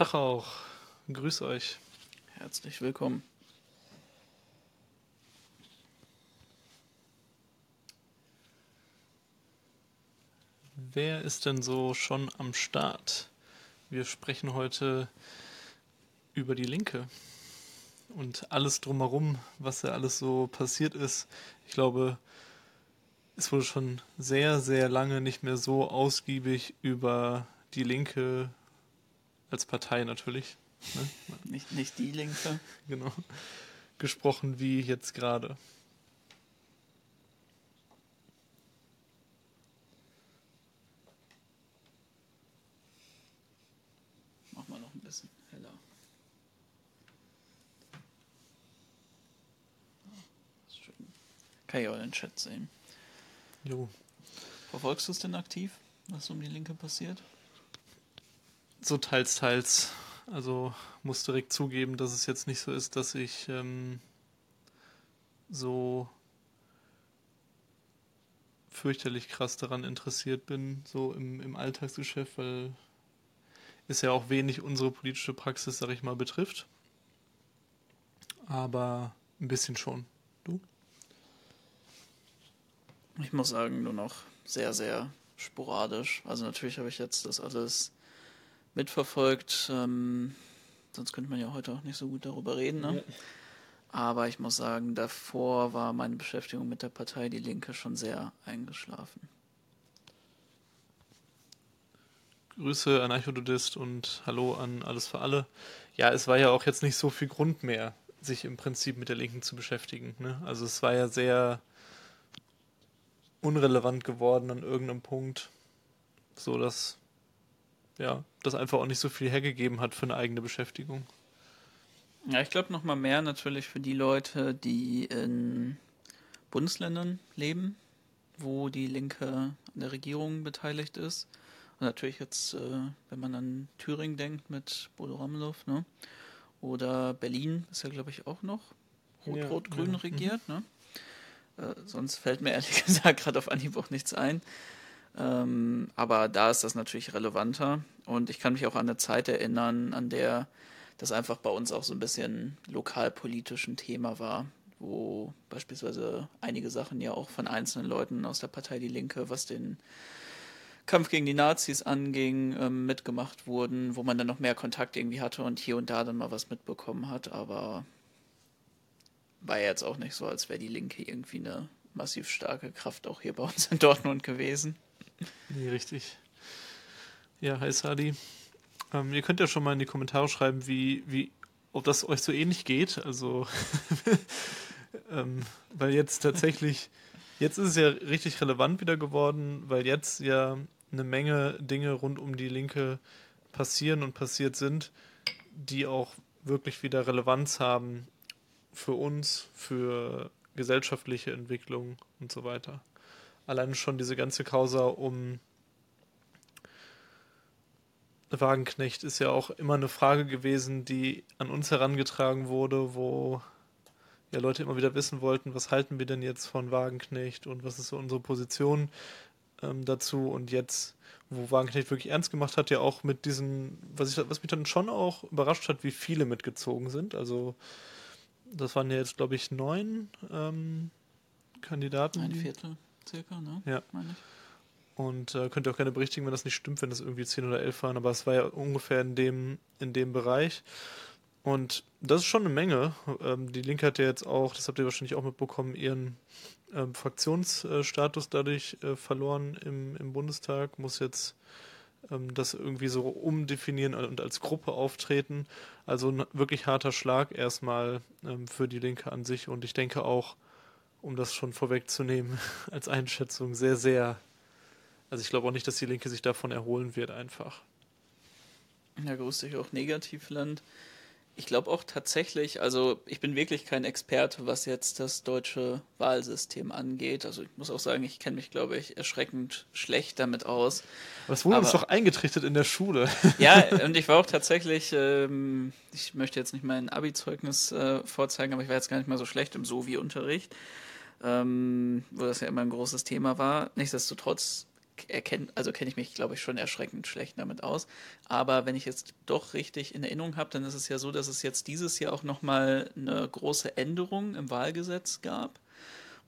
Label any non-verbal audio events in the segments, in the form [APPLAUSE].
Tag auch. Grüß euch. Herzlich willkommen. Wer ist denn so schon am Start? Wir sprechen heute über die Linke und alles drumherum, was da alles so passiert ist. Ich glaube, es wurde schon sehr, sehr lange nicht mehr so ausgiebig über die Linke als Partei natürlich. Ne? Nicht, nicht die Linke. [LAUGHS] Genau. Gesprochen wie jetzt gerade. Mach mal noch ein bisschen heller. Schön. Kann ich auch den Chat sehen. Jo. Verfolgst du es denn aktiv, was um die Linke passiert? So teils, teils. Also muss direkt zugeben, dass es jetzt nicht so ist, dass ich ähm, so fürchterlich krass daran interessiert bin, so im, im Alltagsgeschäft, weil es ja auch wenig unsere politische Praxis, sag ich mal, betrifft. Aber ein bisschen schon. Du? Ich muss sagen, nur noch sehr, sehr sporadisch. Also natürlich habe ich jetzt das alles mitverfolgt. Ähm, sonst könnte man ja heute auch nicht so gut darüber reden. Ne? Ja. Aber ich muss sagen, davor war meine Beschäftigung mit der Partei Die Linke schon sehr eingeschlafen. Grüße an Archododist und Hallo an Alles für Alle. Ja, es war ja auch jetzt nicht so viel Grund mehr, sich im Prinzip mit der Linken zu beschäftigen. Ne? Also es war ja sehr unrelevant geworden an irgendeinem Punkt, so dass ja, das einfach auch nicht so viel hergegeben hat für eine eigene Beschäftigung. Ja, ich glaube noch mal mehr natürlich für die Leute, die in Bundesländern leben, wo die Linke an der Regierung beteiligt ist. Und natürlich jetzt, äh, wenn man an Thüringen denkt mit Bodo Ramelow, ne? Oder Berlin ist ja, glaube ich, auch noch rot-rot-grün ja, ja. regiert, mhm. ne? Äh, sonst fällt mir [LAUGHS] ehrlich gesagt gerade auf Anhieb auch nichts ein. Ähm, aber da ist das natürlich relevanter. Und ich kann mich auch an eine Zeit erinnern, an der das einfach bei uns auch so ein bisschen lokalpolitisch ein Thema war, wo beispielsweise einige Sachen ja auch von einzelnen Leuten aus der Partei Die Linke, was den Kampf gegen die Nazis anging, ähm, mitgemacht wurden, wo man dann noch mehr Kontakt irgendwie hatte und hier und da dann mal was mitbekommen hat, aber war ja jetzt auch nicht so, als wäre die Linke irgendwie eine massiv starke Kraft auch hier bei uns in Dortmund gewesen. Nee, richtig. Ja, hi Sadi. Ähm, ihr könnt ja schon mal in die Kommentare schreiben, wie, wie, ob das euch so ähnlich geht. Also, [LAUGHS] ähm, weil jetzt tatsächlich, jetzt ist es ja richtig relevant wieder geworden, weil jetzt ja eine Menge Dinge rund um die Linke passieren und passiert sind, die auch wirklich wieder Relevanz haben für uns, für gesellschaftliche Entwicklung und so weiter. Allein schon diese ganze Causa um Wagenknecht ist ja auch immer eine Frage gewesen, die an uns herangetragen wurde, wo ja Leute immer wieder wissen wollten, was halten wir denn jetzt von Wagenknecht und was ist so unsere Position ähm, dazu und jetzt, wo Wagenknecht wirklich ernst gemacht hat, ja auch mit diesen, was, ich, was mich dann schon auch überrascht hat, wie viele mitgezogen sind. Also das waren ja jetzt, glaube ich, neun ähm, Kandidaten. Ein Viertel circa, ne? Ja. Meine ich. Und äh, könnt ihr auch gerne berichtigen, wenn das nicht stimmt, wenn das irgendwie 10 oder 11 waren, aber es war ja ungefähr in dem, in dem Bereich. Und das ist schon eine Menge. Ähm, die Linke hat ja jetzt auch, das habt ihr wahrscheinlich auch mitbekommen, ihren ähm, Fraktionsstatus dadurch äh, verloren im, im Bundestag, muss jetzt ähm, das irgendwie so umdefinieren und als Gruppe auftreten. Also ein wirklich harter Schlag erstmal ähm, für die Linke an sich und ich denke auch, um das schon vorwegzunehmen, [LAUGHS] als Einschätzung sehr, sehr also ich glaube auch nicht, dass die Linke sich davon erholen wird einfach. Ja, grüß dich auch Negativland. Ich glaube auch tatsächlich, also ich bin wirklich kein Experte, was jetzt das deutsche Wahlsystem angeht. Also ich muss auch sagen, ich kenne mich, glaube ich, erschreckend schlecht damit aus. Was wurde Aber, uns doch eingetrichtert in der Schule? [LAUGHS] Ja, [LAUGHS] und ich war auch tatsächlich, ähm, ich möchte jetzt nicht mein Abi-Zeugnis äh, vorzeigen, aber ich war jetzt gar nicht mal so schlecht im Sovi-Unterricht, ähm, wo das ja immer ein großes Thema war. Nichtsdestotrotz erkennt, also kenne ich mich, glaube ich, schon erschreckend schlecht damit aus. Aber wenn ich jetzt doch richtig in Erinnerung habe, dann ist es ja so, dass es jetzt dieses Jahr auch nochmal eine große Änderung im Wahlgesetz gab,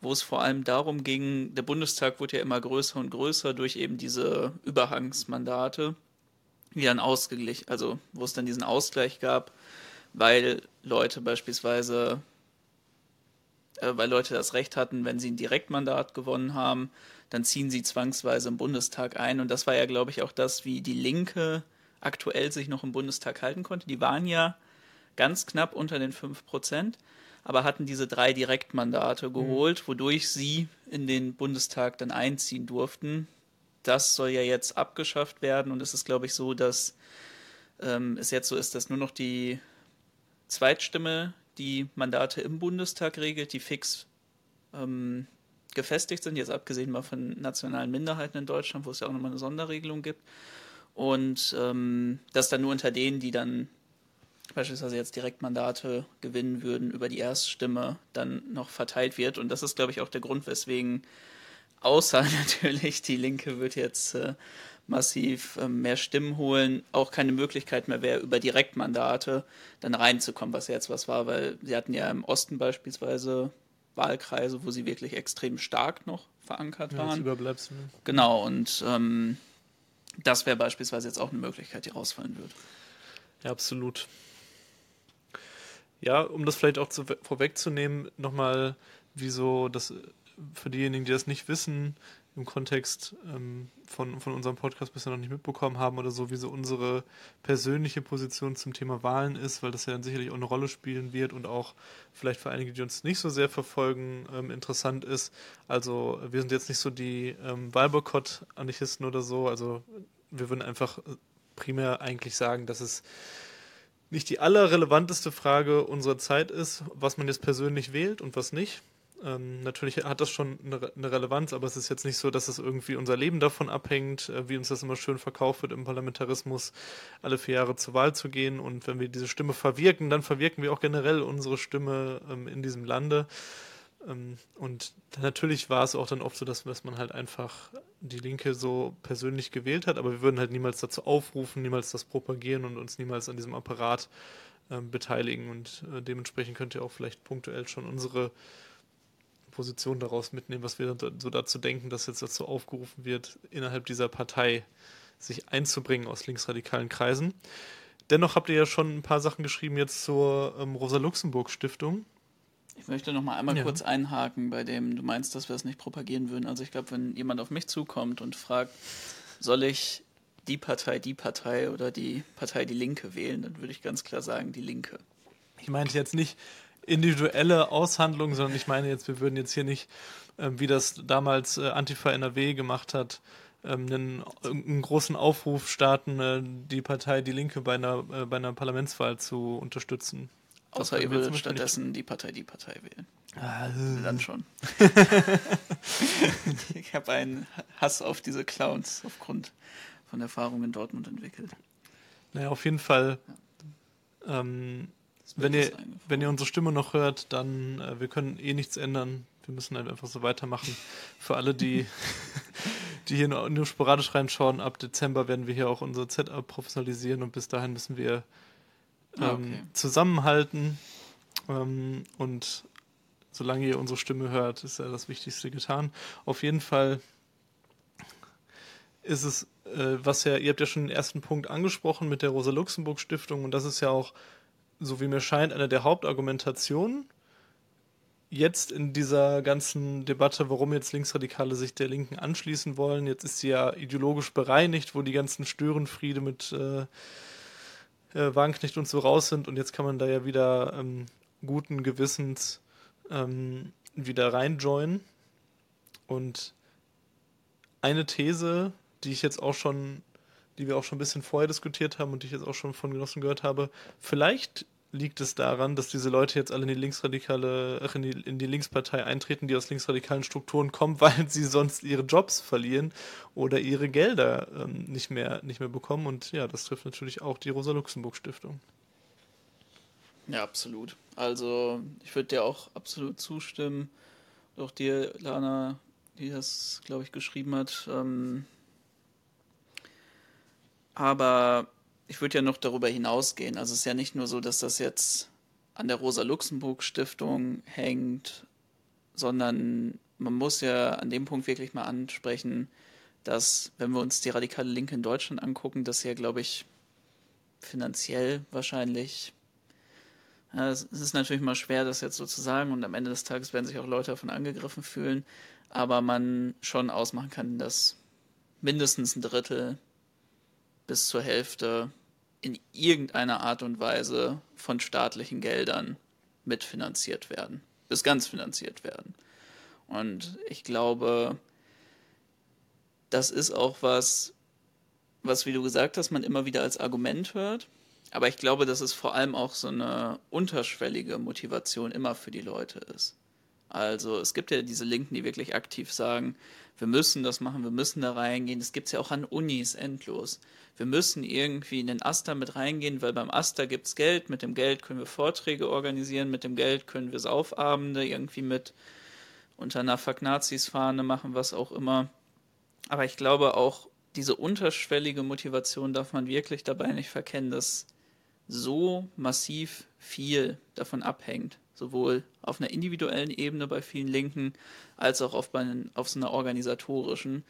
wo es vor allem darum ging, der Bundestag wurde ja immer größer und größer durch eben diese Überhangsmandate, die dann ausgeglichen, also wo es dann diesen Ausgleich gab, weil Leute beispielsweise weil Leute das Recht hatten, wenn sie ein Direktmandat gewonnen haben, dann ziehen sie zwangsweise im Bundestag ein. Und das war ja, glaube ich, auch das, wie die Linke aktuell sich noch im Bundestag halten konnte. Die waren ja ganz knapp unter den 5 Prozent, aber hatten diese drei Direktmandate mhm. geholt, wodurch sie in den Bundestag dann einziehen durften. Das soll ja jetzt abgeschafft werden und es ist, glaube ich, so, dass ähm, es jetzt so ist, dass nur noch die Zweitstimme die Mandate im Bundestag regelt, die fix ähm, gefestigt sind, jetzt abgesehen mal von nationalen Minderheiten in Deutschland, wo es ja auch nochmal eine Sonderregelung gibt. Und ähm, das dann nur unter denen, die dann beispielsweise jetzt Direktmandate gewinnen würden, über die Erststimme dann noch verteilt wird. Und das ist, glaube ich, auch der Grund, weswegen außer [LAUGHS] natürlich die Linke wird jetzt äh, massiv äh, mehr Stimmen holen, auch keine Möglichkeit mehr wäre, über Direktmandate dann reinzukommen, was jetzt was war, weil sie hatten ja im Osten beispielsweise Wahlkreise, wo sie wirklich extrem stark noch verankert waren. Ja, Überbleibsel. Ne? Genau, und ähm, das wäre beispielsweise jetzt auch eine Möglichkeit, die rausfallen würde. Ja, absolut. Ja, um das vielleicht auch zu, vorwegzunehmen, nochmal, wieso das für diejenigen, die das nicht wissen, im Kontext ähm, von, von unserem Podcast bisher noch nicht mitbekommen haben oder so, wie so unsere persönliche Position zum Thema Wahlen ist, weil das ja dann sicherlich auch eine Rolle spielen wird und auch vielleicht für einige, die uns nicht so sehr verfolgen, ähm, interessant ist. Also wir sind jetzt nicht so die ähm, Wahlboykott-Anarchisten oder so, also wir würden einfach primär eigentlich sagen, dass es nicht die allerrelevanteste Frage unserer Zeit ist, was man jetzt persönlich wählt und was nicht. Ähm, natürlich hat das schon eine, eine, Relevanz, aber es ist jetzt nicht so, dass es irgendwie unser Leben davon abhängt, äh, wie uns das immer schön verkauft wird im Parlamentarismus, alle vier Jahre zur Wahl zu gehen. Und wenn wir diese Stimme verwirken, dann verwirken wir auch generell unsere Stimme ähm, in diesem Lande. Ähm, und natürlich war es auch dann oft so, dass, dass man halt einfach die Linke so persönlich gewählt hat, aber wir würden halt niemals dazu aufrufen, niemals das propagieren und uns niemals an diesem Apparat ähm, beteiligen. Und äh, dementsprechend könnt ihr auch vielleicht punktuell schon unsere Position daraus mitnehmen, was wir so dazu denken, dass jetzt dazu aufgerufen wird, innerhalb dieser Partei sich einzubringen aus linksradikalen Kreisen. Dennoch habt ihr ja schon ein paar Sachen geschrieben jetzt zur ähm, Rosa-Luxemburg-Stiftung. Ich möchte noch mal einmal ja. kurz einhaken, bei dem du meinst, dass wir es nicht propagieren würden. Also ich glaube, wenn jemand auf mich zukommt und fragt, soll ich die Partei, die Partei oder die Partei Die Linke wählen, dann würde ich ganz klar sagen, die Linke. Ich meinte jetzt nicht, individuelle Aushandlung, sondern ich meine jetzt, wir würden jetzt hier nicht, äh, wie das damals äh, Antifa NRW gemacht hat, ähm, einen, einen, großen Aufruf starten, äh, die Partei Die Linke bei einer, äh, bei einer Parlamentswahl zu unterstützen. Außer ihr würdet stattdessen die Partei Die Partei wählen. Ah, Dann schon. [LAUGHS] ich habe einen Hass auf diese Clowns aufgrund von Erfahrungen in Dortmund entwickelt. Naja, auf jeden Fall. Ähm, wenn ihr, wenn ihr unsere Stimme noch hört, dann, äh, wir können eh nichts ändern. Wir müssen halt einfach so weitermachen. Für alle, die, [LAUGHS] die hier nur, nur sporadisch reinschauen, ab Dezember werden wir hier auch unser Setup professionalisieren und bis dahin müssen wir ah, ähm, ah, okay. zusammenhalten. Ähm, und solange ihr unsere Stimme hört, ist ja das Wichtigste getan. Auf jeden Fall ist es, äh, was ja, ihr habt ja schon den ersten Punkt angesprochen mit der Rosa-Luxemburg-Stiftung und das ist ja auch so wie mir scheint, eine der Hauptargumentationen jetzt in dieser ganzen Debatte, warum jetzt Linksradikale sich der Linken anschließen wollen. Jetzt ist sie ja ideologisch bereinigt, wo die ganzen Störenfriede mit äh, äh, Wagenknecht und so raus sind und jetzt kann man da ja wieder ähm, guten Gewissens ähm, wieder reinjoinen. Und eine These, die ich jetzt auch schon, die wir auch schon ein bisschen vorher diskutiert haben und die ich jetzt auch schon von Genossen gehört habe, vielleicht liegt es daran, dass diese Leute jetzt alle in die linksradikale, ach, in die, in die Linkspartei eintreten, die aus linksradikalen Strukturen kommen, [LAUGHS] weil sie sonst ihre Jobs verlieren oder ihre Gelder ähm, nicht mehr nicht mehr bekommen. Und ja, das trifft natürlich auch die Rosa-Luxemburg-Stiftung. Ja, absolut. Also ich würde dir auch absolut zustimmen. Auch dir, Lana, die das, glaube ich, geschrieben hat. Ähm, Aber ich würde ja noch darüber hinausgehen. Also es ist ja nicht nur so, dass das jetzt an der Rosa-Luxemburg-Stiftung hängt, sondern man muss ja an dem Punkt wirklich mal ansprechen, dass, wenn wir uns die radikale Linke in Deutschland angucken, dass ja, glaube ich, finanziell wahrscheinlich. Ja, es ist natürlich mal schwer, das jetzt so zu sagen, und am Ende des Tages werden sich auch Leute davon angegriffen fühlen, aber man schon ausmachen kann, dass mindestens ein Drittel bis zur Hälfte in irgendeiner Art und Weise von staatlichen Geldern mitfinanziert werden, bis ganz finanziert werden. Und ich glaube, das ist auch was, was, wie du gesagt hast, man immer wieder als Argument hört. Aber ich glaube, dass es vor allem auch so eine unterschwellige Motivation immer für die Leute ist. Also es gibt ja diese Linken, die wirklich aktiv sagen, wir müssen das machen, wir müssen da reingehen. Das gibt es ja auch an Unis endlos. Wir müssen irgendwie in den Aster mit reingehen, weil beim Aster gibt es Geld. Mit dem Geld können wir Vorträge organisieren, mit dem Geld können wir Saufabende irgendwie mit unter einer Fuck-Nazis-Fahne machen, was auch immer. Aber ich glaube auch, diese unterschwellige Motivation darf man wirklich dabei nicht verkennen, dass so massiv viel davon abhängt, sowohl auf einer individuellen Ebene bei vielen Linken als auch auf, bei, auf so einer organisatorischen,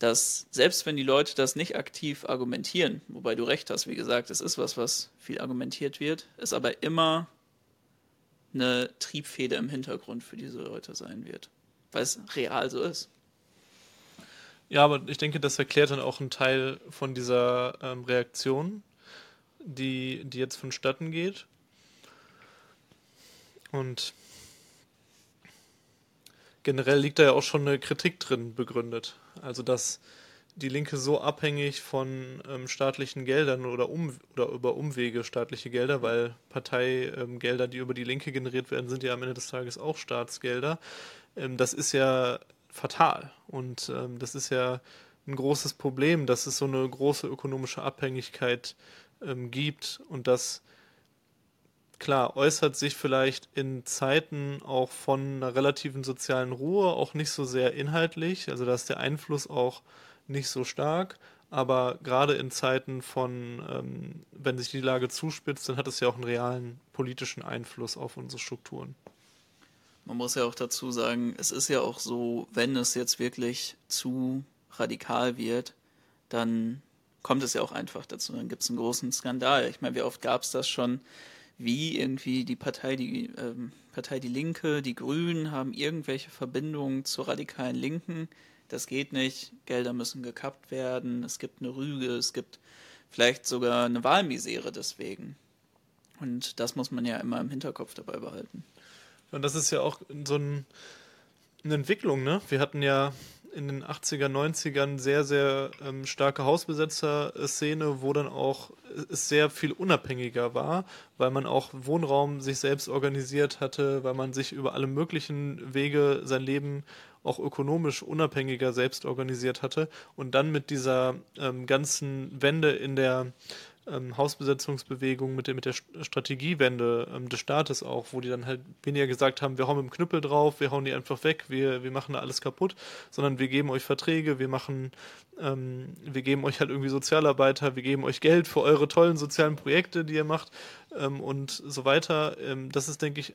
dass selbst wenn die Leute das nicht aktiv argumentieren, wobei du recht hast, wie gesagt, es ist was, was viel argumentiert wird, es aber immer eine Triebfeder im Hintergrund für diese Leute sein wird, weil es real so ist. Ja, aber ich denke, das erklärt dann auch einen Teil von dieser ähm, Reaktion, die, die jetzt vonstatten geht. Und generell liegt da ja auch schon eine Kritik drin begründet. Also, dass die Linke so abhängig von ähm, staatlichen Geldern oder, um, oder über Umwege staatliche Gelder, weil Parteigelder, ähm, die über die Linke generiert werden, sind ja am Ende des Tages auch Staatsgelder. Ähm, das ist ja fatal. Und ähm, das ist ja ein großes Problem, dass es so eine große ökonomische Abhängigkeit ähm, gibt und das klar äußert sich vielleicht in Zeiten auch von einer relativen sozialen Ruhe auch nicht so sehr inhaltlich, also da ist der Einfluss auch nicht so stark, aber gerade in Zeiten von, ähm, wenn sich die Lage zuspitzt, dann hat es ja auch einen realen politischen Einfluss auf unsere Strukturen. Man muss ja auch dazu sagen, es ist ja auch so, wenn es jetzt wirklich zu radikal wird, dann kommt es ja auch einfach dazu. Dann gibt es einen großen Skandal. Ich meine, wie oft gab es das schon, wie irgendwie die Partei, die ähm, Partei Die Linke, die Grünen haben irgendwelche Verbindungen zur radikalen Linken. Das geht nicht. Gelder müssen gekappt werden. Es gibt eine Rüge. Es gibt vielleicht sogar eine Wahlmisere deswegen. Und das muss man ja immer im Hinterkopf dabei behalten. Und das ist ja auch so ein, eine Entwicklung, ne? Wir hatten ja in den 80er, 90ern sehr, sehr ähm, starke Hausbesetzer-Szene, wo dann auch es sehr viel unabhängiger war, weil man auch Wohnraum sich selbst organisiert hatte, weil man sich über alle möglichen Wege sein Leben auch ökonomisch unabhängiger selbst organisiert hatte. Und dann mit dieser ähm, ganzen Wende in der ähm, Hausbesetzungsbewegung, mit der, mit der Strategiewende ähm, des Staates auch, wo die dann halt weniger gesagt haben, wir hauen mit dem Knüppel drauf, wir hauen die einfach weg, wir, wir machen da alles kaputt, sondern wir geben euch Verträge, wir machen, ähm, wir geben euch halt irgendwie Sozialarbeiter, wir geben euch Geld für eure tollen sozialen Projekte, die ihr macht ähm, und so weiter. Ähm, das ist, denke ich,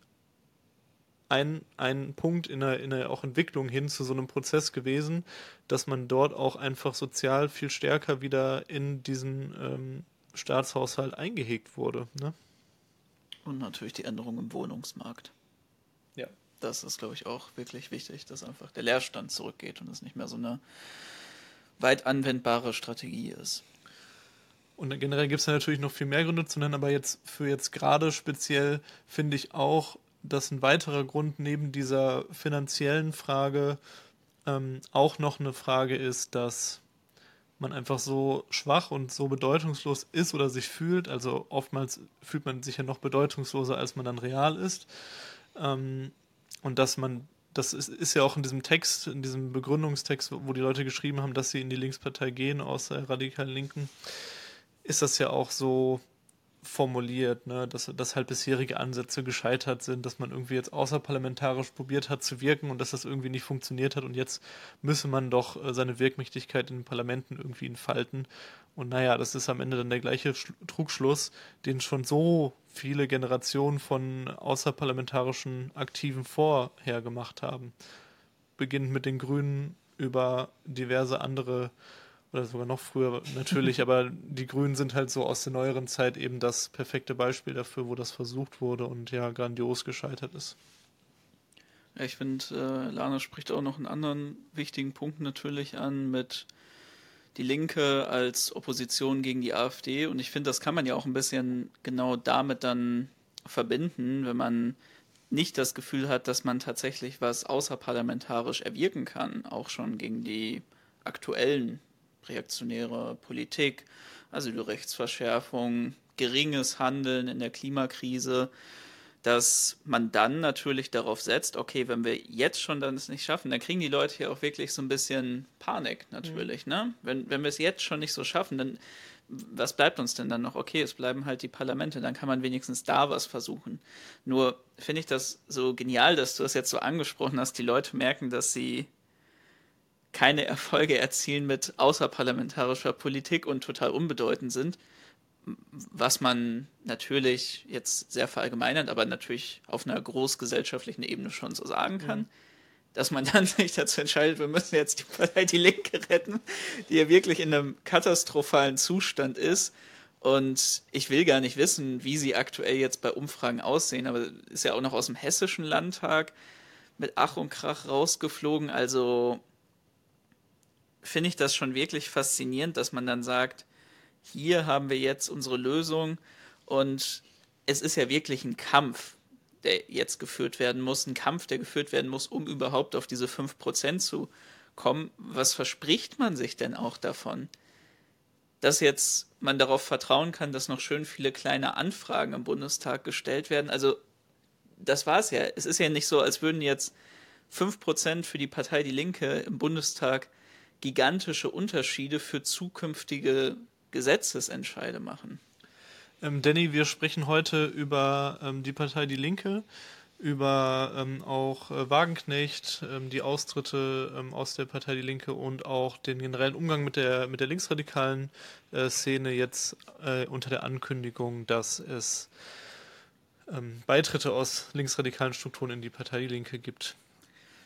ein, ein Punkt in der, in der auch Entwicklung hin zu so einem Prozess gewesen, dass man dort auch einfach sozial viel stärker wieder in diesen ähm, Staatshaushalt eingehegt wurde. Ne? Und natürlich die Änderung im Wohnungsmarkt. Ja. Das ist, glaube ich, auch wirklich wichtig, dass einfach der Leerstand zurückgeht und es nicht mehr so eine weit anwendbare Strategie ist. Und generell gibt es ja natürlich noch viel mehr Gründe zu nennen, aber jetzt für jetzt gerade speziell finde ich auch, dass ein weiterer Grund neben dieser finanziellen Frage ähm, auch noch eine Frage ist, dass man einfach so schwach und so bedeutungslos ist oder sich fühlt. Also oftmals fühlt man sich ja noch bedeutungsloser, als man dann real ist. Ähm, und dass man, das ist, ist, ja auch in diesem Text, in diesem Begründungstext, wo die Leute geschrieben haben, dass sie in die Linkspartei gehen, aus der radikalen Linken, ist das ja auch so formuliert, ne? dass, dass halt bisherige Ansätze gescheitert sind, dass man irgendwie jetzt außerparlamentarisch probiert hat zu wirken und dass das irgendwie nicht funktioniert hat und jetzt müsse man doch äh, seine Wirkmächtigkeit in den Parlamenten irgendwie entfalten. Und naja, das ist am Ende dann der gleiche Trugschluss, den schon so viele Generationen von außerparlamentarischen Aktiven vorher gemacht haben. Beginnend mit den Grünen über diverse andere oder sogar noch früher natürlich, aber die Grünen sind halt so aus der neueren Zeit eben das perfekte Beispiel dafür, wo das versucht wurde und ja grandios gescheitert ist. Ja, ich finde, äh, Lana spricht auch noch einen anderen wichtigen Punkt natürlich an mit die Linke als Opposition gegen die AfD und ich finde, das kann man ja auch ein bisschen genau damit dann verbinden, wenn man nicht das Gefühl hat, dass man tatsächlich was außerparlamentarisch erwirken kann, auch schon gegen die aktuellen reaktionäre Politik, Asylrechtsverschärfung, geringes Handeln in der Klimakrise, dass man dann natürlich darauf setzt, okay, wenn wir jetzt schon dann es nicht schaffen, dann kriegen die Leute hier auch wirklich so ein bisschen Panik natürlich, mhm. ne? Wenn, wenn wir es jetzt schon nicht so schaffen, dann was bleibt uns denn dann noch? Okay, es bleiben halt die Parlamente, dann kann man wenigstens da was versuchen. Nur finde ich das so genial, dass du das jetzt so angesprochen hast, die Leute merken, dass sie keine Erfolge erzielen mit außerparlamentarischer Politik und total unbedeutend sind, was man natürlich jetzt sehr verallgemeinert, aber natürlich auf einer großgesellschaftlichen Ebene schon so sagen kann. Mhm. Dass man dann [LAUGHS] sich dazu entscheidet, wir müssen jetzt die Partei Die Linke retten, die ja wirklich in einem katastrophalen Zustand ist. Und ich will gar nicht wissen, wie sie aktuell jetzt bei Umfragen aussehen, aber ist ja auch noch aus dem hessischen Landtag mit Ach und Krach rausgeflogen. Also finde ich das schon wirklich faszinierend, dass man dann sagt, hier haben wir jetzt unsere Lösung und es ist ja wirklich ein Kampf, der jetzt geführt werden muss, ein Kampf, der geführt werden muss, um überhaupt auf diese 5% zu kommen. Was verspricht man sich denn auch davon? Dass jetzt man darauf vertrauen kann, dass noch schön viele kleine Anfragen im Bundestag gestellt werden. Also, das war es ja. Es ist ja nicht so, als würden jetzt 5% für die Partei Die Linke im Bundestag gigantische Unterschiede für zukünftige Gesetzesentscheide machen. Ähm, Danny, wir sprechen heute über ähm, die Partei Die Linke, über ähm, auch äh, Wagenknecht, ähm, die Austritte ähm, aus der Partei Die Linke und auch den generellen Umgang mit der, mit der linksradikalen äh, Szene jetzt äh, unter der Ankündigung, dass es ähm, Beitritte aus linksradikalen Strukturen in die Partei Die Linke gibt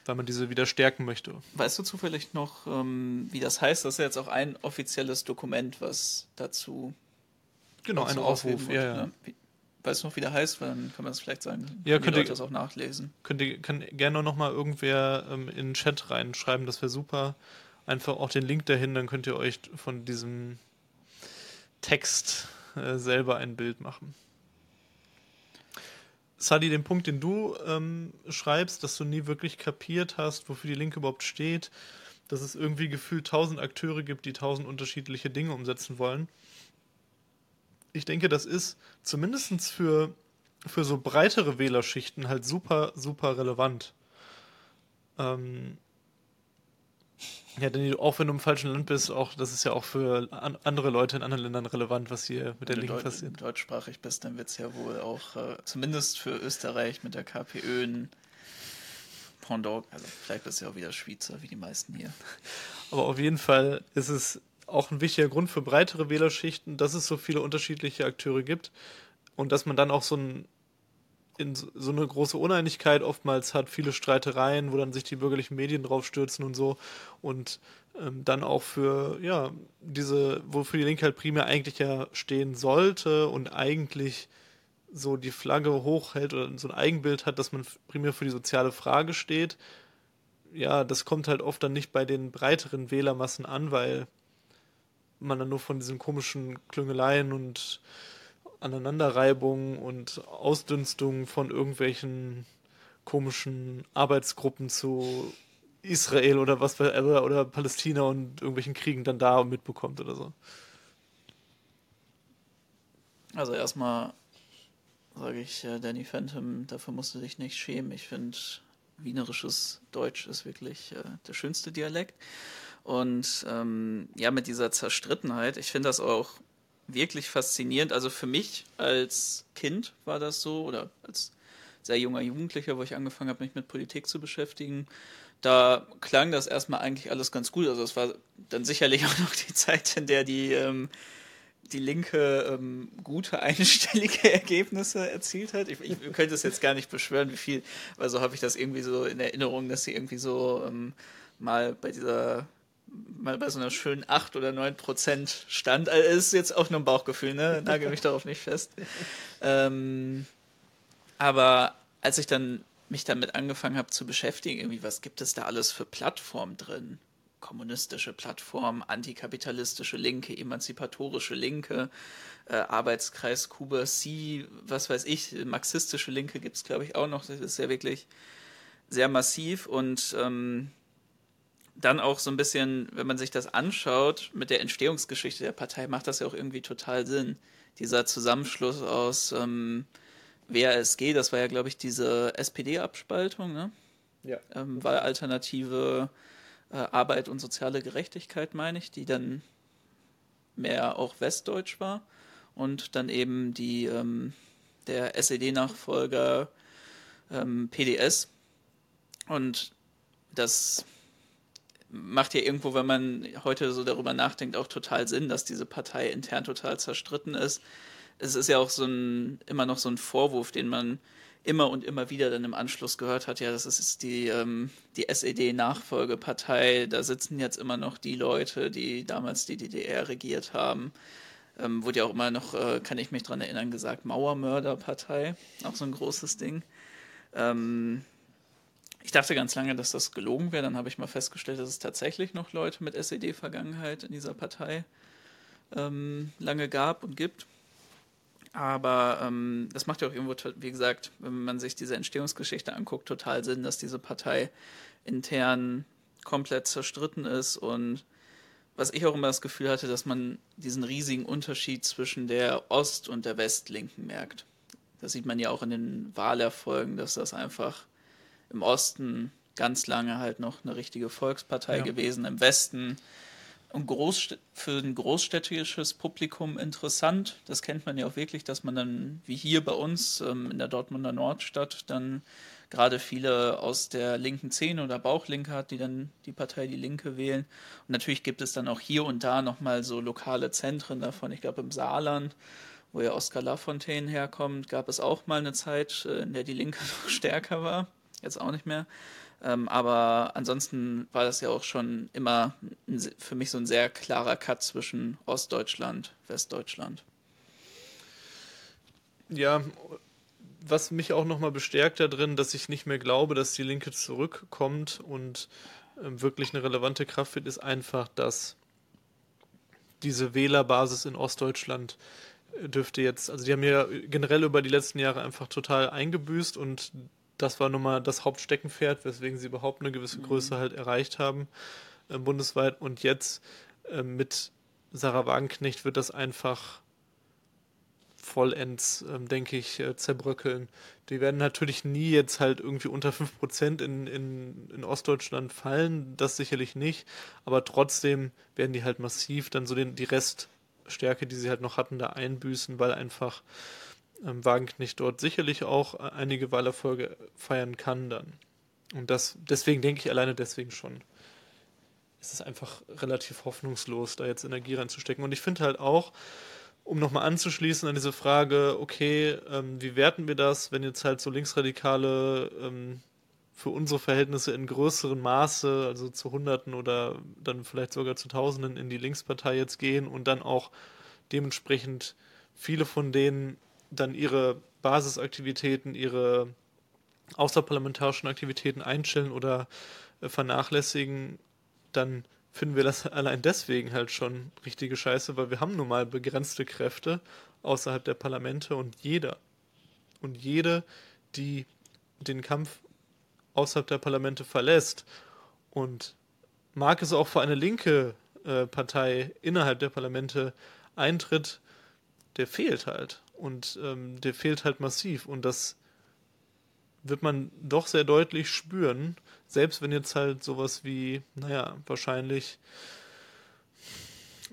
weil man diese wieder stärken möchte. Weißt du zufällig noch, ähm, wie das heißt? Das ist ja jetzt auch ein offizielles Dokument, was dazu. Genau, ein Aufruf. Ja, ja. Ne? Weißt du noch, wie der heißt? Dann kann man das vielleicht sagen. Ja, könnt ihr das auch nachlesen. Könnt ihr, kann gerne noch mal irgendwer ähm, in den Chat reinschreiben, das wäre super. Einfach auch den Link dahin, dann könnt ihr euch von diesem Text äh, selber ein Bild machen. Sadi, den Punkt, den du ähm, schreibst, dass du nie wirklich kapiert hast, wofür die Linke überhaupt steht, dass es irgendwie gefühlt tausend Akteure gibt, die tausend unterschiedliche Dinge umsetzen wollen. Ich denke, das ist zumindest für, für so breitere Wählerschichten halt super, super relevant. Ähm, ja, denn auch wenn du im falschen Land bist, auch das ist ja auch für an, andere Leute in anderen Ländern relevant, was hier mit der Linken Deut passiert. Wenn du deutschsprachig bist, dann wird es ja wohl auch äh, zumindest für Österreich mit der KPÖ ein Pendant, also vielleicht bist du ja auch wieder Schweizer, wie die meisten hier. [LAUGHS] Aber auf jeden Fall ist es auch ein wichtiger Grund für breitere Wählerschichten, dass es so viele unterschiedliche Akteure gibt und dass man dann auch so ein in so eine große Uneinigkeit oftmals hat, viele Streitereien, wo dann sich die bürgerlichen Medien drauf stürzen und so. Und ähm, dann auch für, ja, diese, wofür die Linke halt primär eigentlich ja stehen sollte und eigentlich so die Flagge hochhält oder so ein Eigenbild hat, dass man primär für die soziale Frage steht. Ja, das kommt halt oft dann nicht bei den breiteren Wählermassen an, weil man dann nur von diesen komischen Klüngeleien und Aneinanderreibung und Ausdünstung von irgendwelchen komischen Arbeitsgruppen zu Israel oder was oder, oder Palästina und irgendwelchen Kriegen dann da mitbekommt oder so. Also erstmal sage ich äh, Danny Phantom, dafür musst du dich nicht schämen. Ich finde, wienerisches Deutsch ist wirklich äh, der schönste Dialekt. Und ähm, ja, mit dieser Zerstrittenheit, ich finde das auch wirklich faszinierend. Also für mich als Kind war das so oder als sehr junger Jugendlicher, wo ich angefangen habe, mich mit Politik zu beschäftigen. Da klang das erstmal eigentlich alles ganz gut. Also es war dann sicherlich [LAUGHS] auch noch die Zeit, in der die ähm, die Linke ähm, gute einstellige [LAUGHS] Ergebnisse erzielt hat. Ich, ich könnte es jetzt gar nicht beschwören, wie viel, weil so habe ich das irgendwie so in Erinnerung, dass sie irgendwie so ähm, mal bei dieser mal bei so einer schönen 8 oder 9 Prozent stand. Also ist jetzt auch nur ein Bauchgefühl, ne? Nagel mich darauf nicht fest. Ähm, aber als ich dann mich damit angefangen habe zu beschäftigen, irgendwie, was gibt es da alles für Plattformen drin? kommunistische Plattform, antikapitalistische Linke, emanzipatorische Linke, äh, Arbeitskreis Kuba C, was weiß ich, marxistische Linke gibt es, glaube ich, auch noch. Das ist ja wirklich sehr massiv und ähm, dann auch so ein bisschen, wenn man sich das anschaut, mit der Entstehungsgeschichte der Partei macht das ja auch irgendwie total Sinn. Dieser Zusammenschluss aus ähm, WASG, das war ja, glaube ich, diese SPD-Abspaltung, ne? Ja. Ähm, Wahlalternative äh, Arbeit und soziale Gerechtigkeit, meine ich, die dann mehr auch westdeutsch war. Und dann eben die, ähm, der SED-Nachfolger ähm, PDS. Und das macht ja irgendwo, wenn man heute so darüber nachdenkt, auch total Sinn, dass diese Partei intern total zerstritten ist. Es ist ja auch so ein, immer noch so ein Vorwurf, den man immer und immer wieder dann im Anschluss gehört hat, ja, das ist die, ähm, die SED-Nachfolgepartei, da sitzen jetzt immer noch die Leute, die damals die DDR regiert haben. Ähm, wurde ja auch immer noch, äh, kann ich mich dran erinnern, gesagt, Mauermörderpartei, auch so ein großes Ding. Ähm, ich dachte ganz lange, dass das gelogen wäre, dann habe ich mal festgestellt, dass es tatsächlich noch Leute mit SED-Vergangenheit in dieser Partei ähm, lange gab und gibt. Aber ähm, das macht ja auch irgendwo, wie gesagt, wenn man sich diese Entstehungsgeschichte anguckt, total Sinn, dass diese Partei intern komplett zerstritten ist. Und was ich auch immer das Gefühl hatte, dass man diesen riesigen Unterschied zwischen der Ost- und der Westlinken merkt. Das sieht man ja auch in den Wahlerfolgen, dass das einfach im Osten ganz lange halt noch eine richtige Volkspartei ja. gewesen, im Westen Großst für ein großstädtisches Publikum interessant. Das kennt man ja auch wirklich, dass man dann, wie hier bei uns ähm, in der Dortmunder Nordstadt, dann gerade viele aus der linken Szene oder Bauchlinke hat, die dann die Partei Die Linke wählen. Und natürlich gibt es dann auch hier und da nochmal so lokale Zentren davon. Ich glaube, im Saarland, wo ja Oskar Lafontaine herkommt, gab es auch mal eine Zeit, äh, in der die Linke [LAUGHS] noch stärker war. Jetzt auch nicht mehr. Ähm, aber ansonsten war das ja auch schon immer ein, für mich so ein sehr klarer Cut zwischen Ostdeutschland, Westdeutschland. Ja, was mich auch nochmal bestärkt darin, dass ich nicht mehr glaube, dass die Linke zurückkommt und äh, wirklich eine relevante Kraft wird, ist einfach, dass diese Wählerbasis in Ostdeutschland äh, dürfte jetzt, also die haben ja generell über die letzten Jahre einfach total eingebüßt und das war nun mal das Hauptsteckenpferd, weswegen sie überhaupt eine gewisse Größe mhm. halt erreicht haben äh, bundesweit. Und jetzt äh, mit Sarah Wagenknecht wird das einfach vollends, äh, denke ich, äh, zerbröckeln. Die werden natürlich nie jetzt halt irgendwie unter 5% in, in, in Ostdeutschland fallen, das sicherlich nicht, aber trotzdem werden die halt massiv dann so den, die Reststärke, die sie halt noch hatten, da einbüßen, weil einfach ähm, Wagenknecht dort sicherlich auch einige Wahlerfolge feiern kann dann. Und das, deswegen denke ich alleine deswegen schon. Es ist einfach relativ hoffnungslos, da jetzt Energie reinzustecken. Und ich finde halt auch, um nochmal anzuschließen an diese Frage, okay, ähm, wie werten wir das, wenn jetzt halt so Linksradikale ähm, für unsere Verhältnisse in größerem Maße, also zu Hunderten oder dann vielleicht sogar zu Tausenden in die Linkspartei jetzt gehen und dann auch dementsprechend viele von denen dann ihre Basisaktivitäten, ihre außerparlamentarischen Aktivitäten einstellen oder äh, vernachlässigen, dann finden wir das [LAUGHS] allein deswegen halt schon richtige Scheiße, weil wir haben nun mal begrenzte Kräfte außerhalb der Parlamente und jeder und jede, die den Kampf außerhalb der Parlamente verlässt und mag es auch für eine linke äh, Partei innerhalb der Parlamente eintritt, der fehlt halt. Und ähm, der fehlt halt massiv. Und das wird man doch sehr deutlich spüren. Selbst wenn jetzt halt sowas wie, naja, wahrscheinlich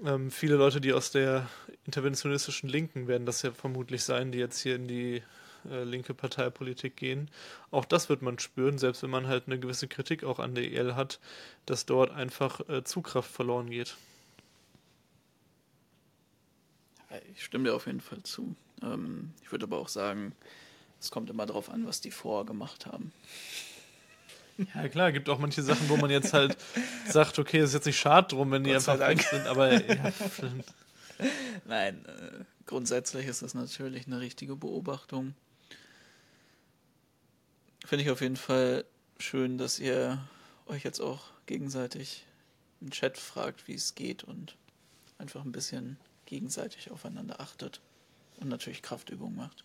ähm, viele Leute, die aus der interventionistischen Linken werden das ja vermutlich sein, die jetzt hier in die äh, linke Parteipolitik gehen. Auch das wird man spüren, selbst wenn man halt eine gewisse Kritik auch an der EL hat, dass dort einfach äh, Zugkraft verloren geht. Ich stimme dir auf jeden Fall zu. Ähm, ich würde aber auch sagen, es kommt immer darauf an, was die vorher gemacht haben. Ja, klar, gibt auch manche Sachen, wo man jetzt halt [LAUGHS] sagt, okay, es ist jetzt nicht schade drum, wenn die Gott einfach weg sind, aber ja. [LAUGHS] Nein, äh, grundsätzlich ist das natürlich eine richtige Beobachtung. Finde ich auf jeden Fall schön, dass ihr euch jetzt auch gegenseitig im Chat fragt, wie es geht und einfach ein bisschen gegenseitig aufeinander achtet und natürlich Kraftübungen macht.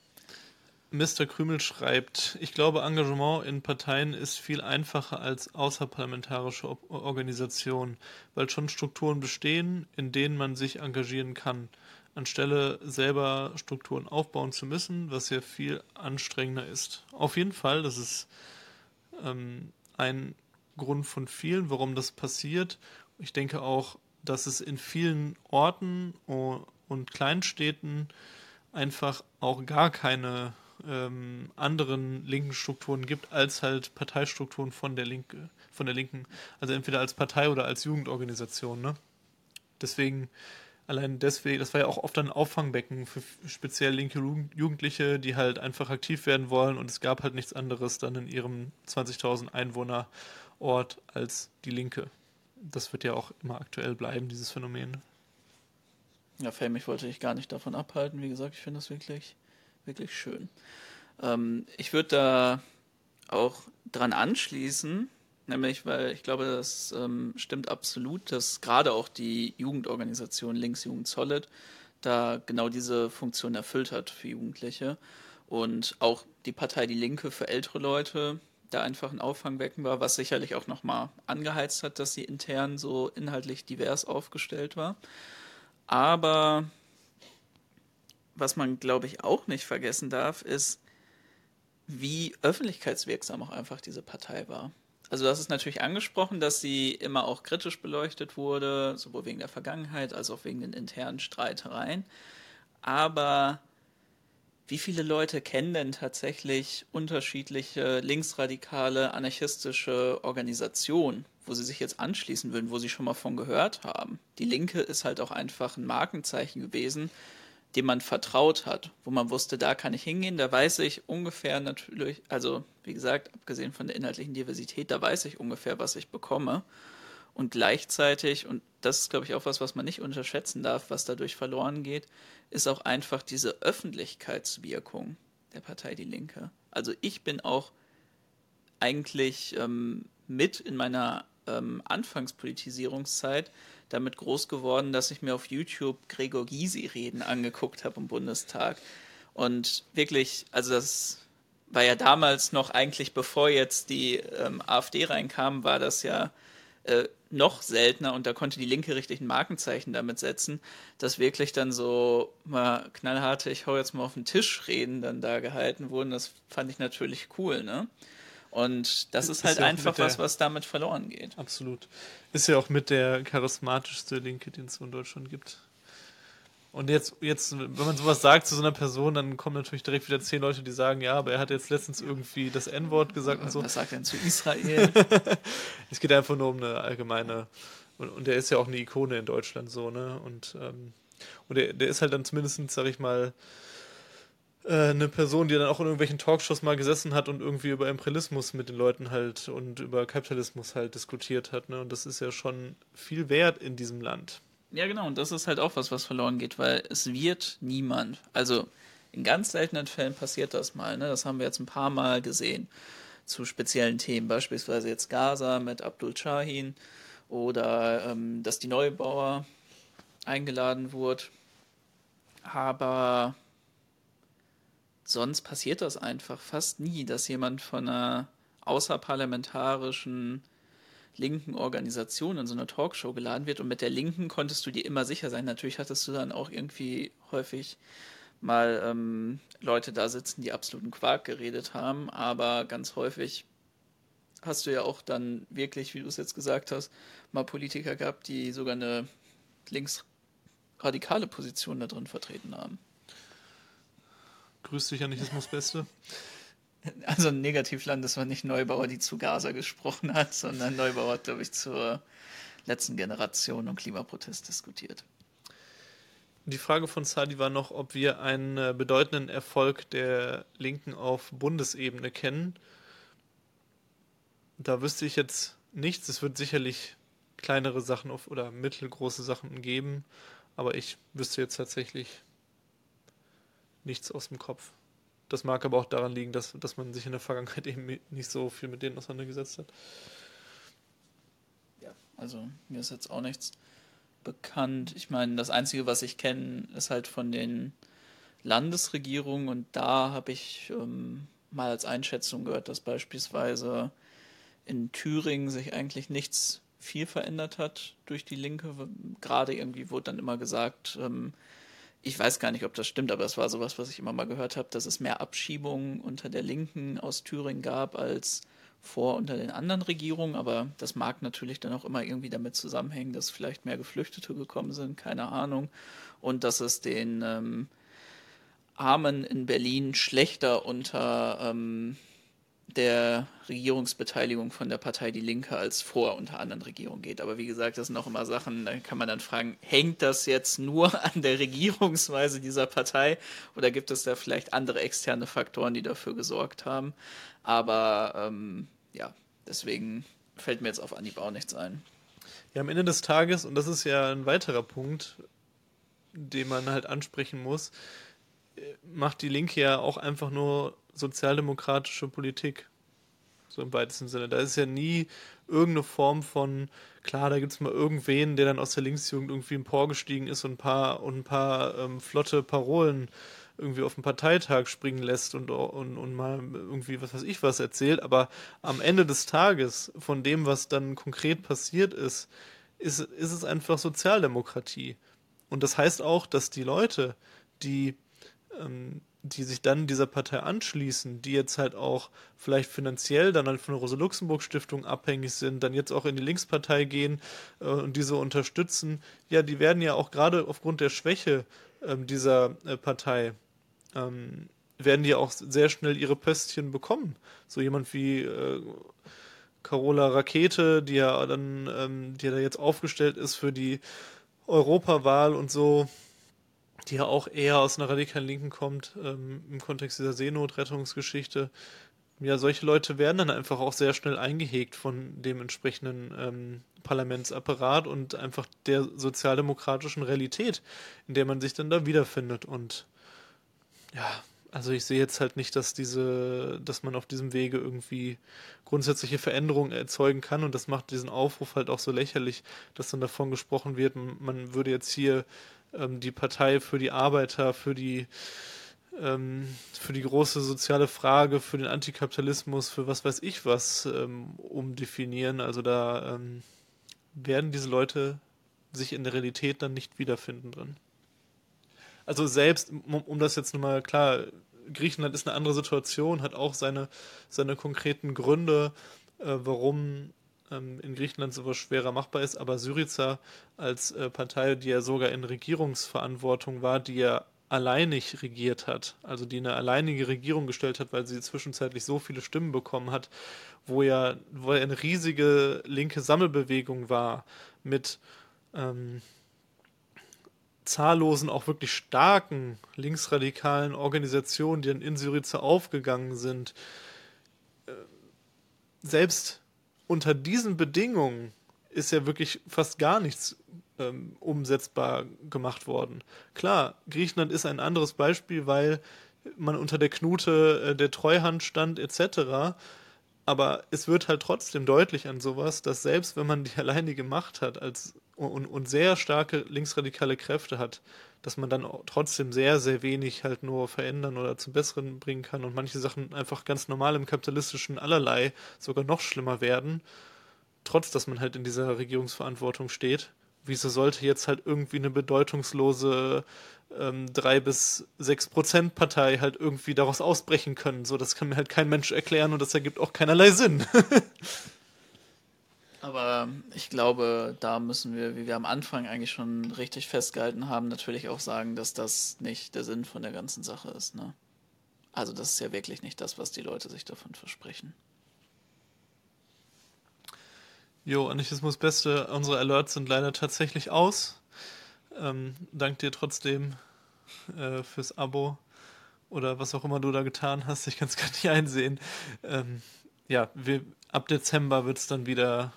Mr. Krümel schreibt, ich glaube, Engagement in Parteien ist viel einfacher als außerparlamentarische Organisation, weil schon Strukturen bestehen, in denen man sich engagieren kann, anstelle selber Strukturen aufbauen zu müssen, was ja viel anstrengender ist. Auf jeden Fall, das ist ähm, ein Grund von vielen, warum das passiert. Ich denke auch, dass es in vielen Orten und Kleinstädten einfach auch gar keine ähm, anderen linken Strukturen gibt, als halt Parteistrukturen von der Linke, von der Linken. Also entweder als Partei oder als Jugendorganisation, ne? Deswegen, allein deswegen, das war ja auch oft ein Auffangbecken für speziell linke Jugendliche, die halt einfach aktiv werden wollen und es gab halt nichts anderes dann in ihrem 20.000 Einwohner Ort als die Linke. Das wird ja auch immer aktuell bleiben, dieses Phänomen. Ja, Fame, ich wollte dich gar nicht davon abhalten. Wie gesagt, ich finde das wirklich wirklich schön. Ähm, ich würde da auch dran anschließen, nämlich weil ich glaube, das ähm, stimmt absolut, dass gerade auch die Jugendorganisation Linksjugend Solid da genau diese Funktion erfüllt hat für Jugendliche und auch die Partei Die Linke für ältere Leute da einfach ein Auffangbecken war, was sicherlich auch nochmal angeheizt hat, dass sie intern so inhaltlich divers aufgestellt war. Aber was man, glaube ich, auch nicht vergessen darf, ist, wie öffentlichkeitswirksam auch einfach diese Partei war. Also hast es natürlich angesprochen, dass sie immer auch kritisch beleuchtet wurde, sowohl wegen der Vergangenheit als auch wegen den internen Streitereien. Aber wie viele Leute kennen denn tatsächlich unterschiedliche linksradikale, anarchistische Organisationen, wo sie sich jetzt anschließen würden, wo sie schon mal von gehört haben? Die Linke ist halt auch einfach ein Markenzeichen gewesen, dem man vertraut hat, wo man wusste, da kann ich hingehen, da weiß ich ungefähr natürlich, also wie gesagt, abgesehen von der inhaltlichen Diversität, da weiß ich ungefähr, was ich bekomme. Und gleichzeitig, und das ist, glaube ich, auch was, was man nicht unterschätzen darf, was dadurch verloren geht, ist auch einfach diese Öffentlichkeitswirkung der Partei Die Linke. Also ich bin auch eigentlich ähm, mit in meiner ähm, Anfangspolitisierungszeit damit groß geworden, dass ich mir auf YouTube Gregor Gysi-Reden angeguckt habe im Bundestag. Und wirklich, also das war ja damals noch eigentlich, bevor jetzt die ähm, AfD reinkam, war das ja äh, noch seltener und da konnte die Linke richtig ein Markenzeichen damit setzen, dass wirklich dann so mal knallharte, ich hau jetzt mal auf den Tisch reden, dann da gehalten wurden. Das fand ich natürlich cool, ne? Und das ist, ist halt ja einfach was, was damit verloren geht. Absolut. Ist ja auch mit der charismatischste Linke, den es in Deutschland gibt. Und jetzt, jetzt, wenn man sowas sagt zu so einer Person, dann kommen natürlich direkt wieder zehn Leute, die sagen, ja, aber er hat jetzt letztens irgendwie das N-Wort gesagt und so. Was sagt er denn zu [LAUGHS] Israel? es geht einfach nur um eine allgemeine. Und, und er ist ja auch eine Ikone in Deutschland so, ne? Und, ähm, und der, der ist halt dann zumindest, sag ich mal, äh, eine Person, die dann auch in irgendwelchen Talkshows mal gesessen hat und irgendwie über Imperialismus mit den Leuten halt und über Kapitalismus halt diskutiert hat. Ne? Und das ist ja schon viel wert in diesem Land. Ja, genau. Und das ist halt auch was, was verloren geht, weil es wird niemand. Also in ganz seltenen Fällen passiert das mal. Ne? Das haben wir jetzt ein paar Mal gesehen zu speziellen Themen, beispielsweise jetzt Gaza mit Abdul Shahin oder ähm, dass die Neubauer eingeladen wurde. Aber sonst passiert das einfach fast nie, dass jemand von einer außerparlamentarischen linken Organisation in so eine Talkshow geladen wird und mit der Linken konntest du dir immer sicher sein. Natürlich hattest du dann auch irgendwie häufig mal ähm, Leute da sitzen, die absoluten Quark geredet haben, aber ganz häufig hast du ja auch dann wirklich, wie du es jetzt gesagt hast, mal Politiker gehabt, die sogar eine links radikale Positionen da drin vertreten haben. Grüß dich, Anichismus Beste. [LAUGHS] Also ein Negativland, das war nicht Neubauer, die zu Gaza gesprochen hat, sondern Neubauer hat, glaube ich, zur letzten Generation und Klimaprotest diskutiert. Die Frage von Sadi war noch, ob wir einen äh, bedeutenden Erfolg der Linken auf Bundesebene kennen. Da wüsste ich jetzt nichts. Es wird sicherlich kleinere Sachen auf, oder mittelgroße Sachen geben, aber ich wüsste jetzt tatsächlich nichts aus dem Kopf. Das mag aber auch daran liegen, dass, dass man sich in der Vergangenheit eben nicht so viel mit denen auseinandergesetzt hat. Ja, also mir ist jetzt auch nichts bekannt. Ich meine, das Einzige, was ich kenne, ist halt von den Landesregierungen und da habe ich ähm, mal als Einschätzung gehört, dass beispielsweise in Thüringen sich eigentlich nichts viel verändert hat durch die Linke. Gerade irgendwie wurde dann immer gesagt, ähm, ich weiß gar nicht, ob das stimmt, aber es war sowas, was ich immer mal gehört habe, dass es mehr Abschiebungen unter der Linken aus Thüringen gab als vor unter den anderen Regierungen. Aber das mag natürlich dann auch immer irgendwie damit zusammenhängen, dass vielleicht mehr Geflüchtete gekommen sind, keine Ahnung. Und dass es den ähm, Armen in Berlin schlechter unter ähm, der Regierungsbeteiligung von der Partei Die Linke als vor unter anderen Regierungen geht. Aber wie gesagt, das sind auch immer Sachen, da kann man dann fragen, hängt das jetzt nur [LAUGHS] an der Regierungsweise dieser Partei oder gibt es da vielleicht andere externe Faktoren, die dafür gesorgt haben? Aber ähm, ja, deswegen fällt mir jetzt auf Anhieb auch nichts ein. Ja, am Ende des Tages, und das ist ja ein weiterer Punkt, den man halt ansprechen muss, macht die Linke ja auch einfach nur sozialdemokratische Politik. So im weitesten Sinne. Da ist ja nie irgendeine Form von, klar, da gibt es mal irgendwen, der dann aus der Linksjugend irgendwie emporgestiegen ist und ein paar, und ein paar ähm, flotte Parolen irgendwie auf dem Parteitag springen lässt und, und, und mal irgendwie was weiß ich was erzählt. Aber am Ende des Tages, von dem, was dann konkret passiert ist, ist, ist es einfach Sozialdemokratie. Und das heißt auch, dass die Leute, die ähm, die sich dann dieser Partei anschließen, die jetzt halt auch vielleicht finanziell dann halt von der Rosa-Luxemburg-Stiftung abhängig sind, dann jetzt auch in die Linkspartei gehen äh, und diese unterstützen, ja, die werden ja auch gerade aufgrund der Schwäche ähm, dieser äh, Partei, ähm, werden die auch sehr schnell ihre Pöstchen bekommen. So jemand wie äh, Carola Rakete, die ja dann, ähm, die ja da jetzt aufgestellt ist für die Europawahl und so, die ja auch eher aus einer radikalen Linken kommt, ähm, im Kontext dieser Seenotrettungsgeschichte. Ja, solche Leute werden dann einfach auch sehr schnell eingehegt von dem entsprechenden ähm, Parlamentsapparat und einfach der sozialdemokratischen Realität, in der man sich dann da wiederfindet. Und ja, also ich sehe jetzt halt nicht, dass diese, dass man auf diesem Wege irgendwie grundsätzliche Veränderungen erzeugen kann und das macht diesen Aufruf halt auch so lächerlich, dass dann davon gesprochen wird, man würde jetzt hier ähm, die Partei für die Arbeiter, für die ähm, für die große soziale Frage, für den Antikapitalismus, für was weiß ich was ähm, umdefinieren. Also da ähm, werden diese Leute sich in der Realität dann nicht wiederfinden drin. Also selbst, um, um das jetzt nochmal klar, Griechenland ist eine andere Situation, hat auch seine, seine konkreten Gründe, äh, warum ähm, in Griechenland sowas schwerer machbar ist, aber Syriza als äh, Partei, die ja sogar in Regierungsverantwortung war, die ja alleinig regiert hat, also die eine alleinige Regierung gestellt hat, weil sie zwischenzeitlich so viele Stimmen bekommen hat, wo ja, wo ja eine riesige linke Sammelbewegung war mit ähm, zahllosen, auch wirklich starken linksradikalen Organisationen, die dann in Syriza aufgegangen sind. Äh, selbst unter diesen Bedingungen ist ja wirklich fast gar nichts ähm, umsetzbar gemacht worden. Klar, Griechenland ist ein anderes Beispiel, weil man unter der Knute äh, der Treuhand stand etc. Aber es wird halt trotzdem deutlich an sowas, dass selbst wenn man die [LAUGHS] alleinige Macht hat als, und, und sehr starke linksradikale Kräfte hat, dass man dann trotzdem sehr, sehr wenig halt nur verändern oder zum Besseren bringen kann und manche Sachen einfach ganz normal im kapitalistischen allerlei sogar noch schlimmer werden, trotz dass man halt in dieser Regierungsverantwortung steht. Wieso sollte jetzt halt irgendwie eine bedeutungslose ähm, 3 bis 6 Prozent Partei halt irgendwie daraus ausbrechen können? So, das kann mir halt kein Mensch erklären und das ergibt auch keinerlei Sinn. [LAUGHS] Aber ich glaube, da müssen wir, wie wir am Anfang eigentlich schon richtig festgehalten haben, natürlich auch sagen, dass das nicht der Sinn von der ganzen Sache ist. Ne? Also das ist ja wirklich nicht das, was die Leute sich davon versprechen. Jo, Anarchismus Beste, unsere Alerts sind leider tatsächlich aus. Ähm, dank dir trotzdem äh, fürs Abo oder was auch immer du da getan hast. Ich kann es [LAUGHS] gar nicht einsehen. Ähm, ja, wir, ab Dezember wird es dann wieder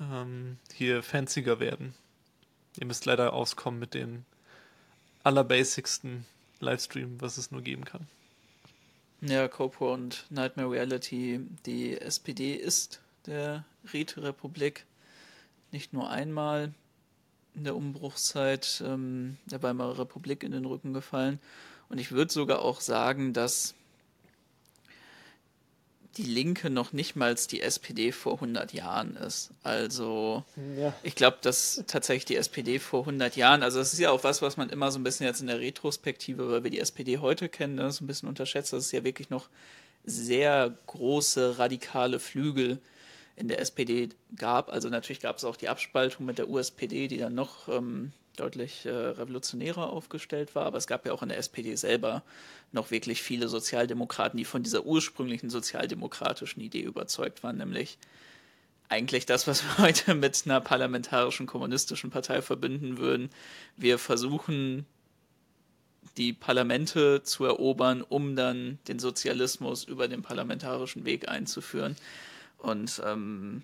ähm, hier fancier werden. Ihr müsst leider auskommen mit dem allerbasicsten Livestream, was es nur geben kann. Ja, Copo und Nightmare Reality, die SPD ist der Räterepublik. Nicht nur einmal in der Umbruchszeit ähm, der Weimarer Republik in den Rücken gefallen. Und ich würde sogar auch sagen, dass die Linke noch nicht mal die SPD vor 100 Jahren ist. Also ja. ich glaube, dass tatsächlich die SPD vor 100 Jahren, also das ist ja auch was, was man immer so ein bisschen jetzt in der Retrospektive, weil wir die SPD heute kennen, ne, so ein bisschen unterschätzt, dass es ja wirklich noch sehr große radikale Flügel in der SPD gab. Also natürlich gab es auch die Abspaltung mit der USPD, die dann noch ähm, deutlich äh, revolutionärer aufgestellt war, aber es gab ja auch in der SPD selber noch wirklich viele Sozialdemokraten, die von dieser ursprünglichen sozialdemokratischen Idee überzeugt waren, nämlich eigentlich das, was wir [LAUGHS] heute mit einer parlamentarischen kommunistischen Partei verbinden würden. Wir versuchen die Parlamente zu erobern, um dann den Sozialismus über den parlamentarischen Weg einzuführen. Und ähm,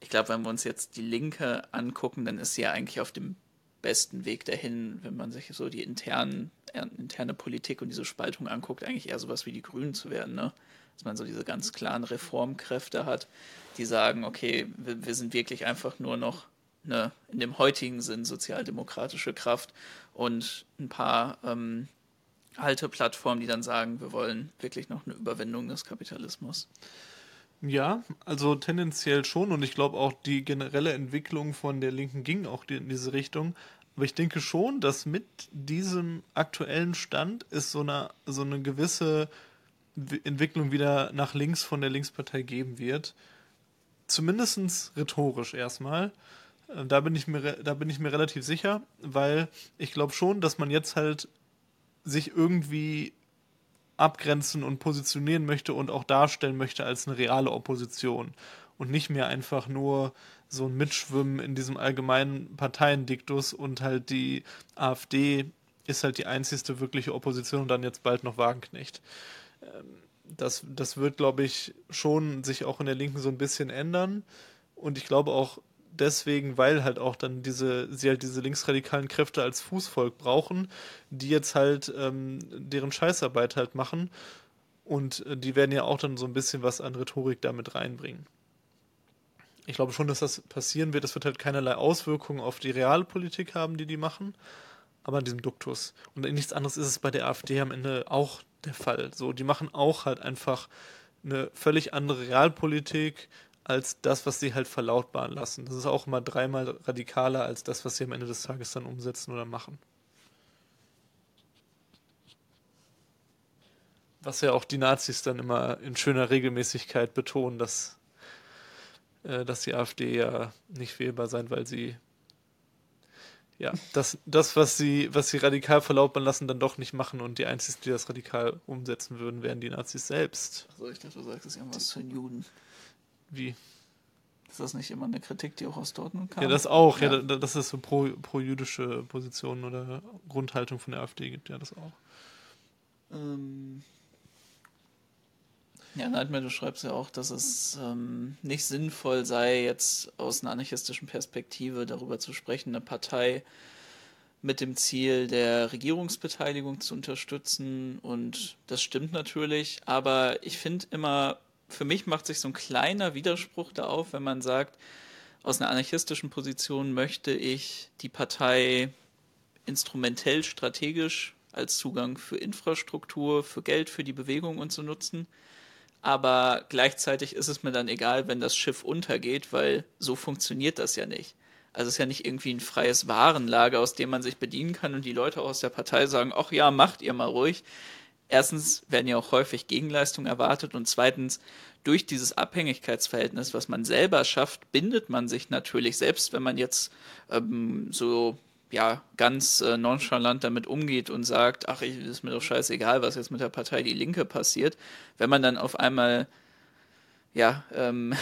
ich glaube, wenn wir uns jetzt die Linke angucken, dann ist sie ja eigentlich auf dem besten Weg dahin, wenn man sich so die internen, interne Politik und diese Spaltung anguckt, eigentlich eher sowas wie die Grünen zu werden, ne? Dass man so diese ganz klaren Reformkräfte hat, die sagen, okay, wir, wir sind wirklich einfach nur noch eine in dem heutigen Sinn sozialdemokratische Kraft und ein paar ähm, alte Plattformen, die dann sagen, wir wollen wirklich noch eine Überwindung des Kapitalismus. Ja, also tendenziell schon und ich glaube auch die generelle Entwicklung von der Linken ging auch in diese Richtung. Aber ich denke schon, dass mit diesem aktuellen Stand es so eine, so eine gewisse Entwicklung wieder nach links von der Linkspartei geben wird. Zumindest rhetorisch erstmal. Äh, da bin ich mir, da bin ich mir relativ sicher, weil ich glaube schon, dass man jetzt halt sich irgendwie abgrenzen und positionieren möchte und auch darstellen möchte als eine reale Opposition und nicht mehr einfach nur so ein Mitschwimmen in diesem allgemeinen Parteiendiktus und halt die AfD ist halt die einzigste wirkliche Opposition und dann jetzt bald noch Wagenknecht. Ähm, das, das wird, glaube ich, schon sich auch in der Linken so ein bisschen ändern. Und ich glaube auch, deswegen, weil halt auch dann diese, sie halt diese linksradikalen Kräfte als Fußvolk brauchen, die jetzt halt ähm, deren Scheißarbeit halt machen. Und äh, die werden ja auch dann so ein bisschen was an Rhetorik damit reinbringen. Ich glaube schon, dass das passieren wird. Es wird halt keinerlei Auswirkungen auf die Realpolitik haben, die die machen, aber an diesem Duktus. Und nichts anderes ist es bei der AfD am Ende auch der Fall. So, die machen auch halt einfach eine völlig andere Realpolitik, als das, was sie halt verlautbaren lassen. Das ist auch immer dreimal radikaler als das, was sie am Ende des Tages dann umsetzen oder machen. Was ja auch die Nazis dann immer in schöner Regelmäßigkeit betonen, dass, dass die AfD ja nicht wählbar sein, weil sie ja, das, das was sie, was sie radikal verlautbaren lassen, dann doch nicht machen und die einzigen, die das radikal umsetzen würden, wären die Nazis selbst. Also ich dachte, du sagst jetzt irgendwas zu den Juden. Wie? Ist das nicht immer eine Kritik, die auch aus Dortmund kam? Ja, das auch. Ja, ja dass es so pro, pro-jüdische Positionen oder Grundhaltung von der AfD gibt. Ja, das auch. Ähm ja, Nightmare, du schreibst ja auch, dass es ähm, nicht sinnvoll sei, jetzt aus einer anarchistischen Perspektive darüber zu sprechen, eine Partei mit dem Ziel der Regierungsbeteiligung zu unterstützen. Und das stimmt natürlich, aber ich finde immer, für mich macht sich so ein kleiner Widerspruch da auf, wenn man sagt, aus einer anarchistischen Position möchte ich die Partei instrumentell strategisch als Zugang für Infrastruktur, für Geld, für die Bewegung und so nutzen. Aber gleichzeitig ist es mir dann egal, wenn das Schiff untergeht, weil so funktioniert das ja nicht. Also es ist ja nicht irgendwie ein freies Warenlager, aus dem man sich bedienen kann und die Leute aus der Partei sagen, ach ja, macht ihr mal ruhig erstens werden ja auch häufig Gegenleistungen erwartet und zweitens durch dieses Abhängigkeitsverhältnis, was man selber schafft, bindet man sich natürlich, selbst wenn man jetzt ähm, so ja ganz äh, nonchalant damit umgeht und sagt, ach, ich, ist mir doch scheißegal, was jetzt mit der Partei Die Linke passiert, wenn man dann auf einmal ja ähm,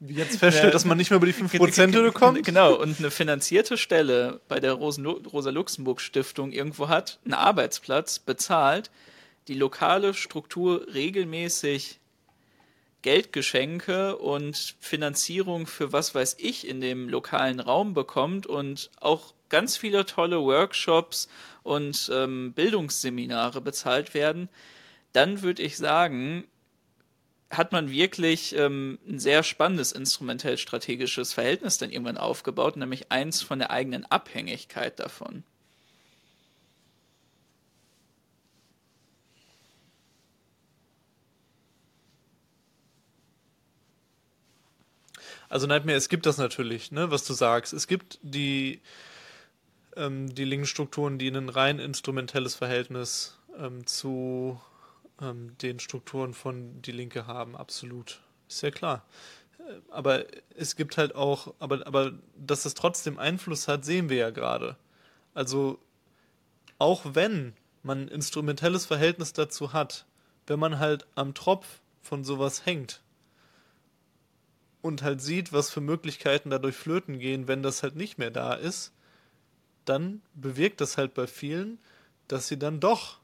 Wie jetzt feststellt, ja, dass man nicht mehr über die 5% kommt. Genau, und eine finanzierte Stelle bei der Rosa-Luxemburg-Stiftung irgendwo hat, einen Arbeitsplatz bezahlt, die lokale Struktur regelmäßig Geldgeschenke und Finanzierung für was weiß ich in dem lokalen Raum bekommt und auch ganz viele tolle Workshops und ähm, Bildungsseminare bezahlt werden, dann würde ich sagen, hat man wirklich ähm, ein sehr spannendes instrumentell-strategisches Verhältnis dann irgendwann aufgebaut, nämlich eins von der eigenen Abhängigkeit davon. Also Nightmare, es gibt das natürlich, ne, was du sagst. Es gibt die, ähm, die linken Strukturen, die ein rein instrumentelles Verhältnis ähm, zu ähm, den Strukturen von die Linke haben, absolut. Ist ja klar. Äh, aber es gibt halt auch, aber, aber dass es trotzdem Einfluss hat, sehen wir ja gerade. Also auch wenn man ein instrumentelles Verhältnis dazu hat, wenn man halt am Tropf von sowas hängt, und halt sieht, was für Möglichkeiten dadurch flöten gehen, wenn das halt nicht mehr da ist, dann bewirkt das halt bei vielen, dass sie dann doch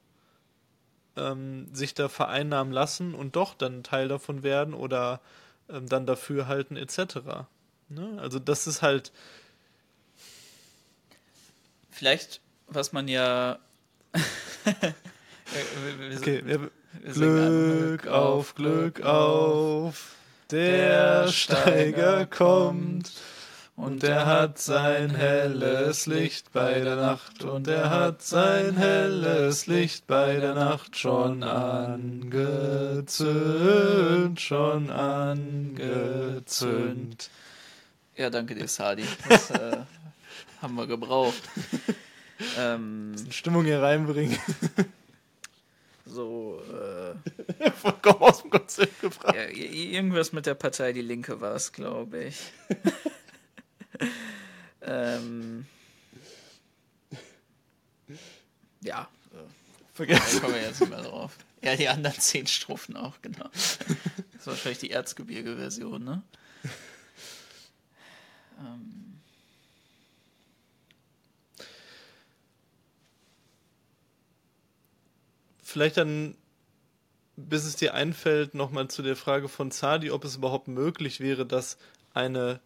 ähm, sich da vereinnahmen lassen und doch dann Teil davon werden oder ähm, dann dafür halten etc. Ne? Also das ist halt vielleicht, was man ja [LAUGHS] okay, Glück auf Glück auf der Steiger kommt. Und er hat sein helles Licht bei der Nacht, und er hat sein helles Licht bei der Nacht schon angezündet, schon angezündet. Ja, danke dir, Sadi. [LAUGHS] Das äh, haben wir gebraucht. [LAUGHS] ähm, Stimmung hier reinbringen. So, äh, [LAUGHS] Vollkommen aus dem Konzept gefragt. Ja, irgendwas mit der Partei Die Linke war es, glaube ich. [LAUGHS] ähm, ja. Vergessen. Da kommen wir jetzt nicht mehr drauf. Ja, die anderen zehn Strophen auch, genau. Das ist wahrscheinlich die Erzgebirge-Version, ne? [LAUGHS] Ähm. Vielleicht dann, bis es dir einfällt, nochmal zu der Frage von Zadi, ob es überhaupt möglich wäre, dass eine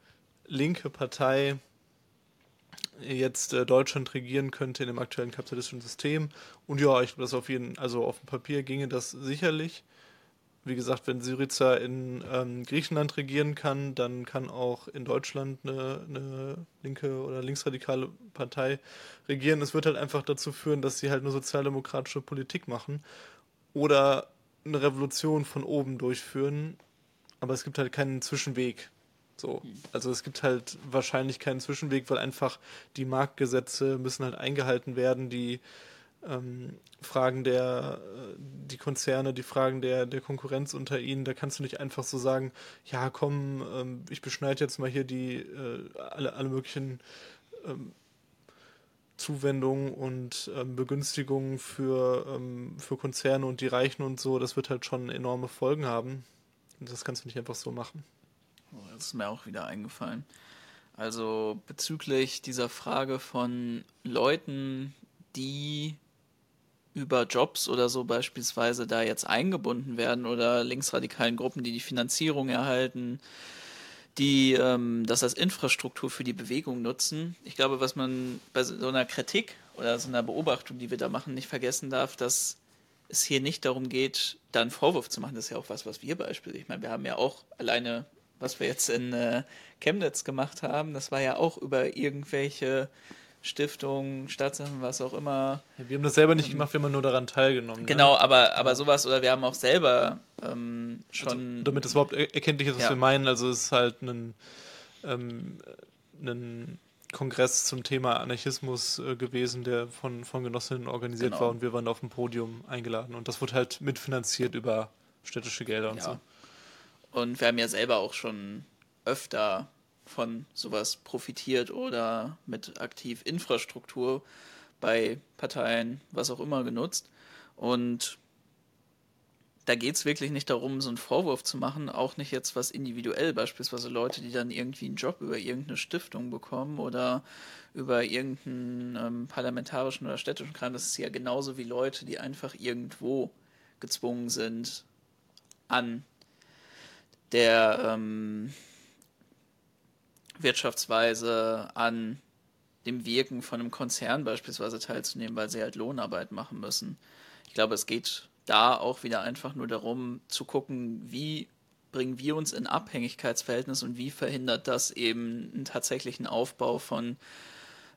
linke Partei jetzt äh, Deutschland regieren könnte in dem aktuellen kapitalistischen System. Und ja, ich glaube, das auf jeden, also auf dem Papier ginge das sicherlich wie gesagt, wenn Syriza in ähm, Griechenland regieren kann, dann kann auch in Deutschland eine, eine, linke oder linksradikale Partei regieren. Es wird halt einfach dazu führen, dass sie halt eine sozialdemokratische Politik machen oder eine Revolution von oben durchführen. Aber es gibt halt keinen Zwischenweg. So. Also es gibt halt wahrscheinlich keinen Zwischenweg, weil einfach die Marktgesetze müssen halt eingehalten werden, die ähm, Fragen der, äh, die Konzerne, die Fragen der, der Konkurrenz unter ihnen, da kannst du nicht einfach so sagen, ja komm, ähm, ich beschneide jetzt mal hier die, äh, alle, alle möglichen ähm, Zuwendungen und ähm, Begünstigungen für, ähm, für Konzerne und die Reichen und so, das wird halt schon enorme Folgen haben. Und das kannst du nicht einfach so machen. Oh, das ist mir auch wieder eingefallen. Also bezüglich dieser Frage von Leuten, die über Jobs oder so beispielsweise da jetzt eingebunden werden oder linksradikalen Gruppen, die die Finanzierung erhalten, die ähm, das als Infrastruktur für die Bewegung nutzen. Ich glaube, was man bei so einer Kritik oder so einer Beobachtung, die wir da machen, nicht vergessen darf, dass es hier nicht darum geht, da einen Vorwurf zu machen. Das ist ja auch was, was wir beispielsweise, ich meine, wir haben ja auch alleine, was wir jetzt in äh, Chemnitz gemacht haben, das war ja auch über irgendwelche Stiftung, Stadtsachen, was auch immer. Ja, wir haben das selber nicht gemacht, wir haben nur daran teilgenommen. Ne? Genau, ne? aber, aber sowas, oder wir haben auch selber ähm, schon. Also, damit es überhaupt erkenntlich ist, was ja. wir meinen, also es ist halt ein, ähm, ein Kongress zum Thema Anarchismus äh, gewesen, der von, von Genossinnen organisiert genau. war und wir waren auf dem Podium eingeladen. Und das wurde halt mitfinanziert über städtische Gelder und ja. so. Und wir haben ja selber auch schon öfter von sowas profitiert oder mit aktiv Infrastruktur bei Parteien, was auch immer, genutzt. Und da geht es wirklich nicht darum, so einen Vorwurf zu machen, auch nicht jetzt was individuell, beispielsweise Leute, die dann irgendwie einen Job über irgendeine Stiftung bekommen oder über irgendeinen ähm, parlamentarischen oder städtischen Kram. Das ist ja genauso wie Leute, die einfach irgendwo gezwungen sind, an der ähm, Wirtschaftsweise, an dem Wirken von einem Konzern beispielsweise teilzunehmen, weil sie halt Lohnarbeit machen müssen. Ich glaube, es geht da auch wieder einfach nur darum zu gucken, wie bringen wir uns in Abhängigkeitsverhältnis und wie verhindert das eben einen tatsächlichen Aufbau von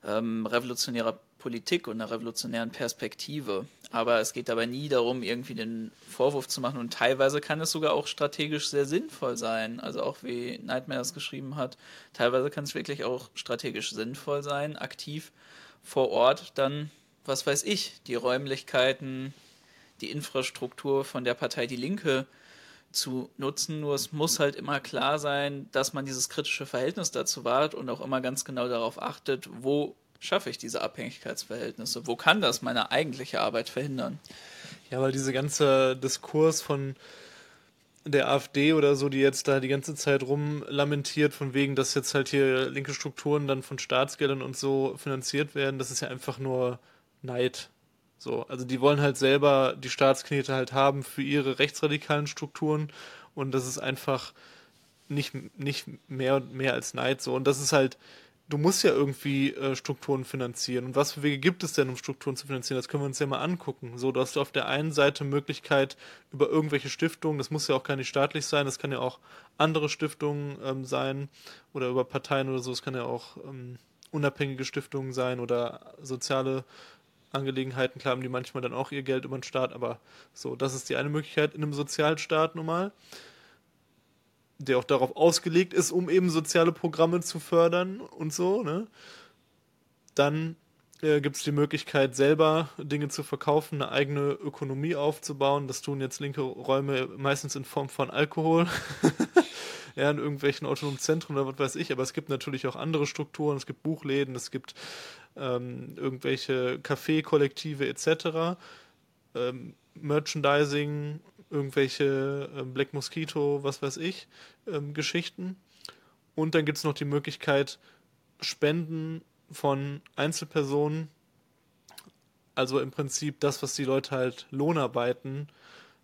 ähm, revolutionärer Politik und einer revolutionären Perspektive. Aber es geht dabei nie darum, irgendwie den Vorwurf zu machen und teilweise kann es sogar auch strategisch sehr sinnvoll sein. Also auch wie Nightmare das geschrieben hat, teilweise kann es wirklich auch strategisch sinnvoll sein, aktiv vor Ort dann, was weiß ich, die Räumlichkeiten die Infrastruktur von der Partei Die Linke zu nutzen. Nur es muss halt immer klar sein, dass man dieses kritische Verhältnis dazu wahrt und auch immer ganz genau darauf achtet, wo schaffe ich diese Abhängigkeitsverhältnisse? Wo kann das meine eigentliche Arbeit verhindern? Ja, weil diese ganze Diskurs von der AfD oder so, die jetzt da die ganze Zeit rumlamentiert, von wegen, dass jetzt halt hier linke Strukturen dann von Staatsgeldern und so finanziert werden, das ist ja einfach nur Neid. So, also die wollen halt selber die Staatsknete halt haben für ihre rechtsradikalen Strukturen und das ist einfach nicht, nicht mehr mehr als Neid so. Und das ist halt, du musst ja irgendwie äh, Strukturen finanzieren. Und was für Wege gibt es denn, um Strukturen zu finanzieren? Das können wir uns ja mal angucken. So, du hast auf der einen Seite Möglichkeit über irgendwelche Stiftungen, das muss ja auch gar nicht staatlich sein, das kann ja auch andere Stiftungen ähm, sein oder über Parteien oder so, es kann ja auch ähm, unabhängige Stiftungen sein oder soziale Angelegenheiten, klar haben die manchmal dann auch ihr Geld über den Staat, aber so, das ist die eine Möglichkeit in einem Sozialstaat normal, der auch darauf ausgelegt ist, um eben soziale Programme zu fördern und so, ne? Dann äh, gibt es die Möglichkeit, selber Dinge zu verkaufen, eine eigene Ökonomie aufzubauen. Das tun jetzt linke Räume meistens in Form von Alkohol. [LAUGHS] ja, in irgendwelchen autonomen Zentren oder was weiß ich, aber es gibt natürlich auch andere Strukturen, es gibt Buchläden, es gibt ähm, irgendwelche Kaffeekollektive etc., ähm, Merchandising, irgendwelche ähm, Black Mosquito, was weiß ich, ähm, Geschichten. Und dann gibt es noch die Möglichkeit, Spenden von Einzelpersonen, also im Prinzip das, was die Leute halt Lohnarbeiten,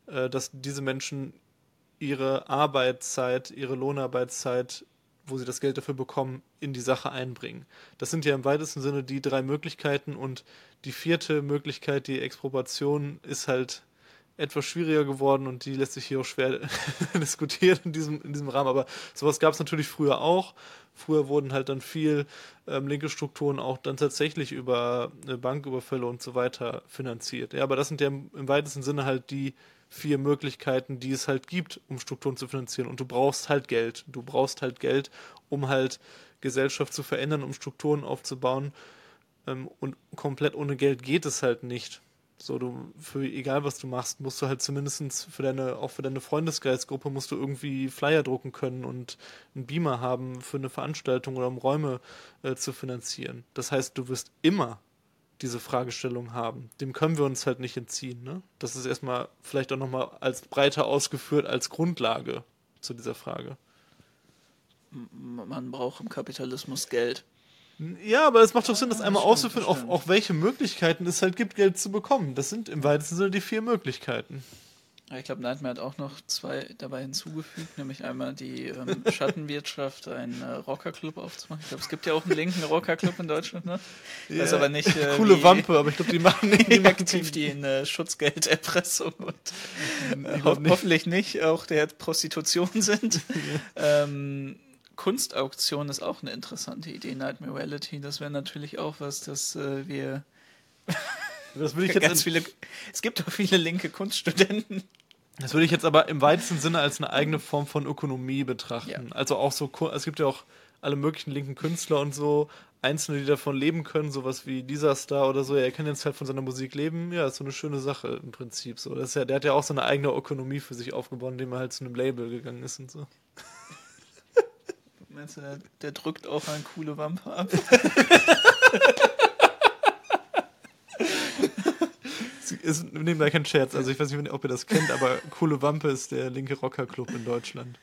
äh, dass diese Menschen ihre Arbeitszeit, ihre Lohnarbeitszeit wo sie das Geld dafür bekommen, in die Sache einbringen. Das sind ja im weitesten Sinne die drei Möglichkeiten und die vierte Möglichkeit, die Expropriation, ist halt etwas schwieriger geworden und die lässt sich hier auch schwer [LAUGHS] diskutieren in diesem, in diesem Rahmen. Aber sowas gab es natürlich früher auch. Früher wurden halt dann viel ähm, linke Strukturen auch dann tatsächlich über äh, Banküberfälle und so weiter finanziert. Ja, aber das sind ja im, im weitesten Sinne halt die vier Möglichkeiten, die es halt gibt, um Strukturen zu finanzieren. Und du brauchst halt Geld. Du brauchst halt Geld, um halt Gesellschaft zu verändern, um Strukturen aufzubauen. Ähm, und komplett ohne Geld geht es halt nicht. So, du, für egal was du machst, musst du halt zumindest für deine, auch für deine Freundesgeistgruppe musst du irgendwie Flyer drucken können und einen Beamer haben für eine Veranstaltung oder um Räume äh, zu finanzieren. Das heißt, du wirst immer diese Fragestellung haben. Dem können wir uns halt nicht entziehen. Ne? Das ist erstmal vielleicht auch nochmal als breiter ausgeführt als Grundlage zu dieser Frage. Man braucht im Kapitalismus Geld. Ja, aber es macht doch Sinn, das einmal auszuführen, auf, auf welche Möglichkeiten es halt gibt, Geld zu bekommen. Das sind im weitesten Sinne die vier Möglichkeiten. Ich glaube, Nightmare hat auch noch zwei dabei hinzugefügt, nämlich einmal die ähm, [LAUGHS] Schattenwirtschaft, einen äh, Rockerclub aufzumachen. Ich glaube, es gibt ja auch einen linken Rockerclub in Deutschland, ne? Ja, weiß aber nicht. Äh, coole wie, Wampe, aber ich glaube, die machen [LAUGHS] nicht die aktiv die in äh, Schutzgelderpressung und äh, ho nicht. hoffentlich nicht auch der Prostitution [LAUGHS] sind. ähm, Kunstauktion ist auch eine interessante Idee, Nightmare Reality. Das wäre natürlich auch was, das äh, wir das will ich jetzt ganz viele. Es gibt auch viele linke Kunststudenten. Das würde ich jetzt aber im weitesten Sinne als eine eigene Form von Ökonomie betrachten. Ja. Also auch so, es gibt ja auch alle möglichen linken Künstler und so, Einzelne, die davon leben können, sowas wie dieser Star oder so, ja, er kann jetzt halt von seiner Musik leben, ja, ist so eine schöne Sache im Prinzip. So, das ja, der hat ja auch so eine eigene Ökonomie für sich aufgebaut, indem er halt zu einem Label gegangen ist und so. Meinst du, der, der drückt auch eine coole Wampe ab? [LAUGHS] ist nebenbei kein Scherz, also ich weiß nicht, ob ihr das kennt, aber [LAUGHS] Coole Wampe ist der linke Rockerclub in Deutschland.